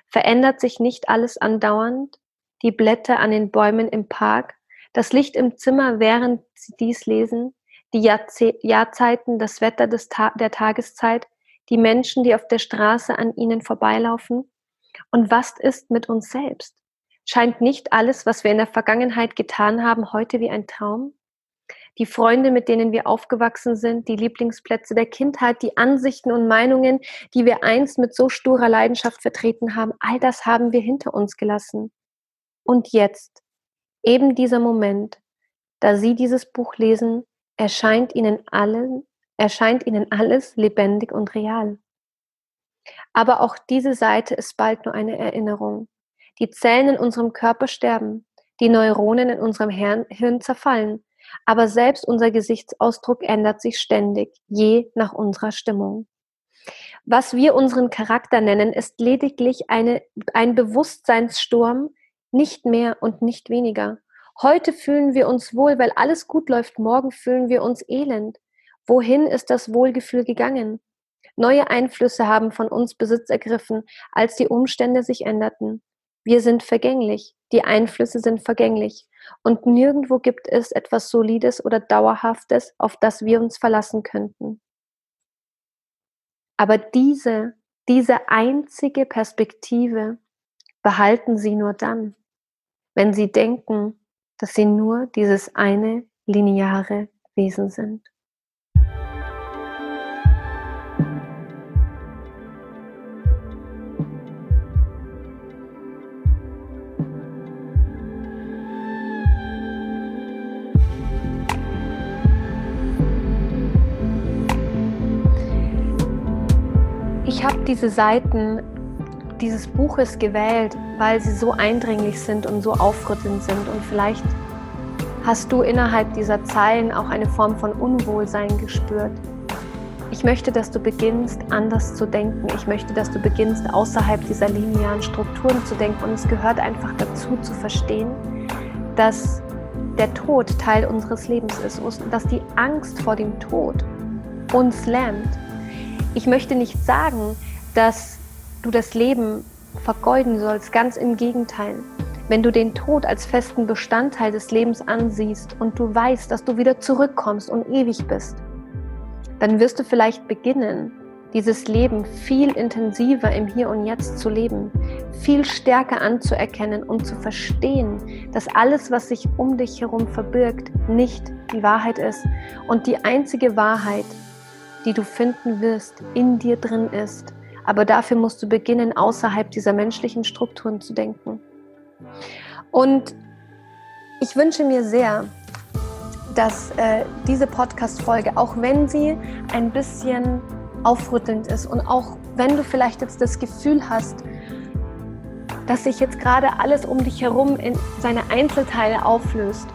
Verändert sich nicht alles andauernd? Die Blätter an den Bäumen im Park, das Licht im Zimmer, während Sie dies lesen, die Jahrze Jahrzeiten, das Wetter des Ta der Tageszeit, die Menschen, die auf der Straße an ihnen vorbeilaufen? Und was ist mit uns selbst? Scheint nicht alles, was wir in der Vergangenheit getan haben, heute wie ein Traum? Die Freunde, mit denen wir aufgewachsen sind, die Lieblingsplätze der Kindheit, die Ansichten und Meinungen, die wir einst mit so sturer Leidenschaft vertreten haben, all das haben wir hinter uns gelassen. Und jetzt, eben dieser Moment, da Sie dieses Buch lesen, erscheint Ihnen allen, erscheint Ihnen alles lebendig und real. Aber auch diese Seite ist bald nur eine Erinnerung. Die Zellen in unserem Körper sterben, die Neuronen in unserem Hirn zerfallen, aber selbst unser Gesichtsausdruck ändert sich ständig, je nach unserer Stimmung. Was wir unseren Charakter nennen, ist lediglich eine, ein Bewusstseinssturm, nicht mehr und nicht weniger. Heute fühlen wir uns wohl, weil alles gut läuft, morgen fühlen wir uns elend. Wohin ist das Wohlgefühl gegangen? Neue Einflüsse haben von uns Besitz ergriffen, als die Umstände sich änderten. Wir sind vergänglich, die Einflüsse sind vergänglich und nirgendwo gibt es etwas Solides oder Dauerhaftes, auf das wir uns verlassen könnten. Aber diese, diese einzige Perspektive behalten Sie nur dann, wenn Sie denken, dass Sie nur dieses eine lineare Wesen sind. Ich habe diese Seiten dieses Buches gewählt, weil sie so eindringlich sind und so aufrüttelnd sind. Und vielleicht hast du innerhalb dieser Zeilen auch eine Form von Unwohlsein gespürt. Ich möchte, dass du beginnst, anders zu denken. Ich möchte, dass du beginnst, außerhalb dieser linearen Strukturen zu denken. Und es gehört einfach dazu, zu verstehen, dass der Tod Teil unseres Lebens ist und dass die Angst vor dem Tod uns lähmt ich möchte nicht sagen, dass du das Leben vergeuden sollst, ganz im Gegenteil. Wenn du den Tod als festen Bestandteil des Lebens ansiehst und du weißt, dass du wieder zurückkommst und ewig bist, dann wirst du vielleicht beginnen, dieses Leben viel intensiver im Hier und Jetzt zu leben, viel stärker anzuerkennen und zu verstehen, dass alles, was sich um dich herum verbirgt, nicht die Wahrheit ist und die einzige Wahrheit die du finden wirst, in dir drin ist. Aber dafür musst du beginnen, außerhalb dieser menschlichen Strukturen zu denken. Und ich wünsche mir sehr, dass äh, diese Podcast-Folge, auch wenn sie ein bisschen aufrüttelnd ist und auch wenn du vielleicht jetzt das Gefühl hast, dass sich jetzt gerade alles um dich herum in seine Einzelteile auflöst,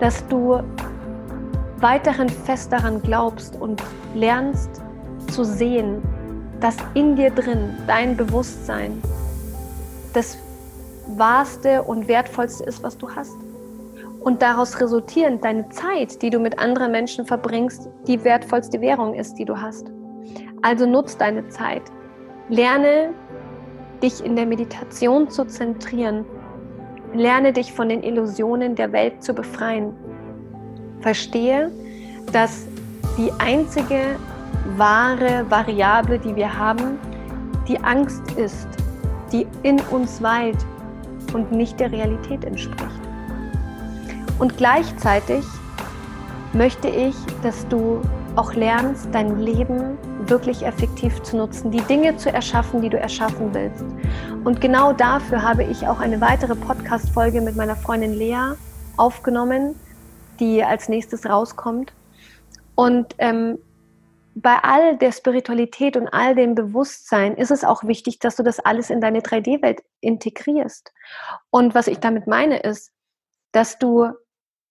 dass du weiterhin fest daran glaubst und lernst zu sehen, dass in dir drin dein Bewusstsein das wahrste und wertvollste ist, was du hast. Und daraus resultierend deine Zeit, die du mit anderen Menschen verbringst, die wertvollste Währung ist, die du hast. Also nutz deine Zeit. Lerne dich in der Meditation zu zentrieren. Lerne dich von den Illusionen der Welt zu befreien verstehe, dass die einzige wahre Variable, die wir haben, die Angst ist, die in uns weilt und nicht der Realität entspricht. Und gleichzeitig möchte ich, dass du auch lernst, dein Leben wirklich effektiv zu nutzen, die Dinge zu erschaffen, die du erschaffen willst. Und genau dafür habe ich auch eine weitere Podcast-Folge mit meiner Freundin Lea aufgenommen, die als nächstes rauskommt. Und ähm, bei all der Spiritualität und all dem Bewusstsein ist es auch wichtig, dass du das alles in deine 3D-Welt integrierst. Und was ich damit meine ist, dass du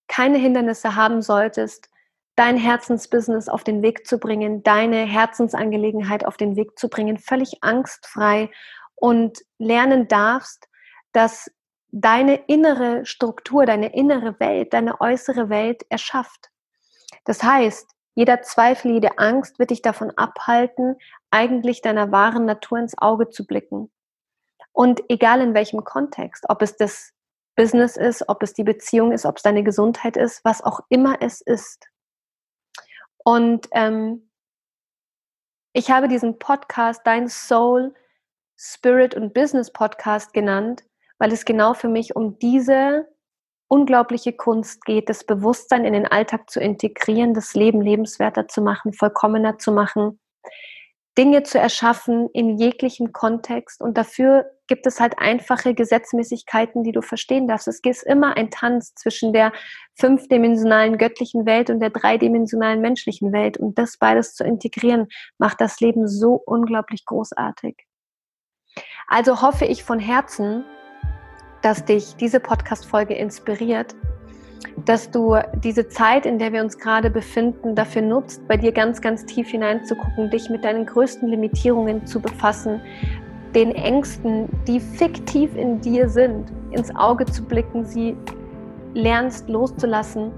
keine Hindernisse haben solltest, dein Herzensbusiness auf den Weg zu bringen, deine Herzensangelegenheit auf den Weg zu bringen, völlig angstfrei und lernen darfst, dass deine innere Struktur, deine innere Welt, deine äußere Welt erschafft. Das heißt, jeder Zweifel, jede Angst wird dich davon abhalten, eigentlich deiner wahren Natur ins Auge zu blicken. Und egal in welchem Kontext, ob es das Business ist, ob es die Beziehung ist, ob es deine Gesundheit ist, was auch immer es ist. Und ähm, Ich habe diesen Podcast Dein Soul, Spirit und Business Podcast genannt, weil es genau für mich um diese unglaubliche Kunst geht, das Bewusstsein in den Alltag zu integrieren, das Leben lebenswerter zu machen, vollkommener zu machen, Dinge zu erschaffen in jeglichem Kontext. Und dafür gibt es halt einfache Gesetzmäßigkeiten, die du verstehen darfst. Es ist immer ein Tanz zwischen der fünfdimensionalen göttlichen Welt und der dreidimensionalen menschlichen Welt. Und das beides zu integrieren, macht das Leben so unglaublich großartig. Also hoffe ich von Herzen, dass dich diese Podcast-Folge inspiriert, dass du diese Zeit, in der wir uns gerade befinden, dafür nutzt, bei dir ganz, ganz tief hineinzugucken, dich mit deinen größten Limitierungen zu befassen, den Ängsten, die fiktiv in dir sind, ins Auge zu blicken, sie lernst loszulassen.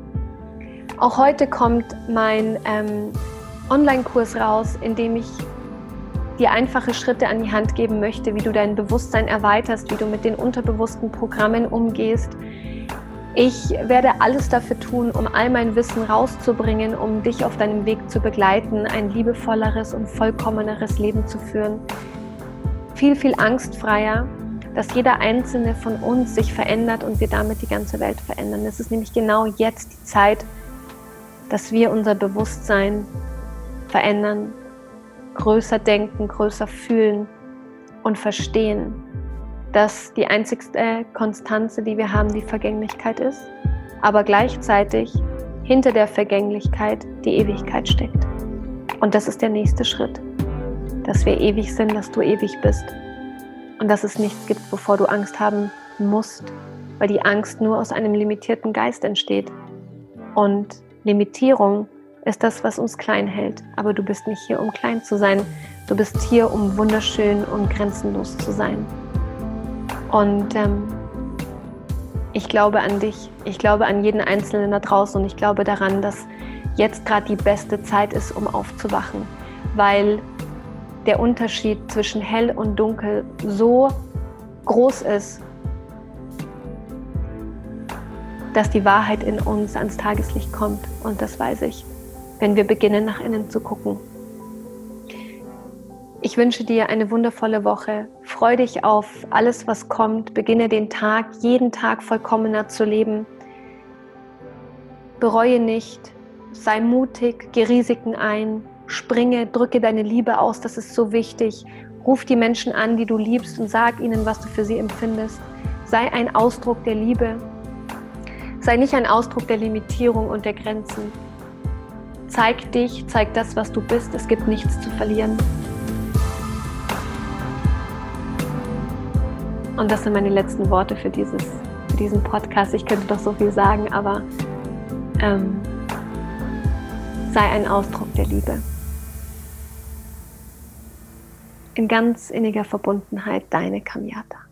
Auch heute kommt mein ähm, Online-Kurs raus, in dem ich dir einfache Schritte an die Hand geben möchte, wie du dein Bewusstsein erweiterst, wie du mit den unterbewussten Programmen umgehst. Ich werde alles dafür tun, um all mein Wissen rauszubringen, um dich auf deinem Weg zu begleiten, ein liebevolleres und vollkommeneres Leben zu führen. Viel, viel angstfreier, dass jeder einzelne von uns sich verändert und wir damit die ganze Welt verändern. Es ist nämlich genau jetzt die Zeit, dass wir unser Bewusstsein verändern, größer denken, größer fühlen und verstehen, dass die einzigste Konstanze, die wir haben, die Vergänglichkeit ist, aber gleichzeitig hinter der Vergänglichkeit die Ewigkeit steckt. Und das ist der nächste Schritt, dass wir ewig sind, dass du ewig bist und dass es nichts gibt, bevor du Angst haben musst, weil die Angst nur aus einem limitierten Geist entsteht. Und Limitierung ist das, was uns klein hält. Aber du bist nicht hier, um klein zu sein. Du bist hier, um wunderschön und grenzenlos zu sein. Und ähm, ich glaube an dich. Ich glaube an jeden Einzelnen da draußen und ich glaube daran, dass jetzt gerade die beste Zeit ist, um aufzuwachen, weil der Unterschied zwischen hell und dunkel so groß ist, dass die Wahrheit in uns ans Tageslicht kommt. Und das weiß ich wenn wir beginnen, nach innen zu gucken. Ich wünsche dir eine wundervolle Woche. Freu dich auf alles, was kommt. Beginne den Tag, jeden Tag vollkommener zu leben. Bereue nicht. Sei mutig, geh Risiken ein. Springe, drücke deine Liebe aus. Das ist so wichtig. Ruf die Menschen an, die du liebst und sag ihnen, was du für sie empfindest. Sei ein Ausdruck der Liebe. Sei nicht ein Ausdruck der Limitierung und der Grenzen. Zeig dich, zeig das, was du bist. Es gibt nichts zu verlieren. Und das sind meine letzten Worte für, dieses, für diesen Podcast. Ich könnte doch so viel sagen, aber ähm, sei ein Ausdruck der Liebe. In ganz inniger Verbundenheit, deine Kamiata.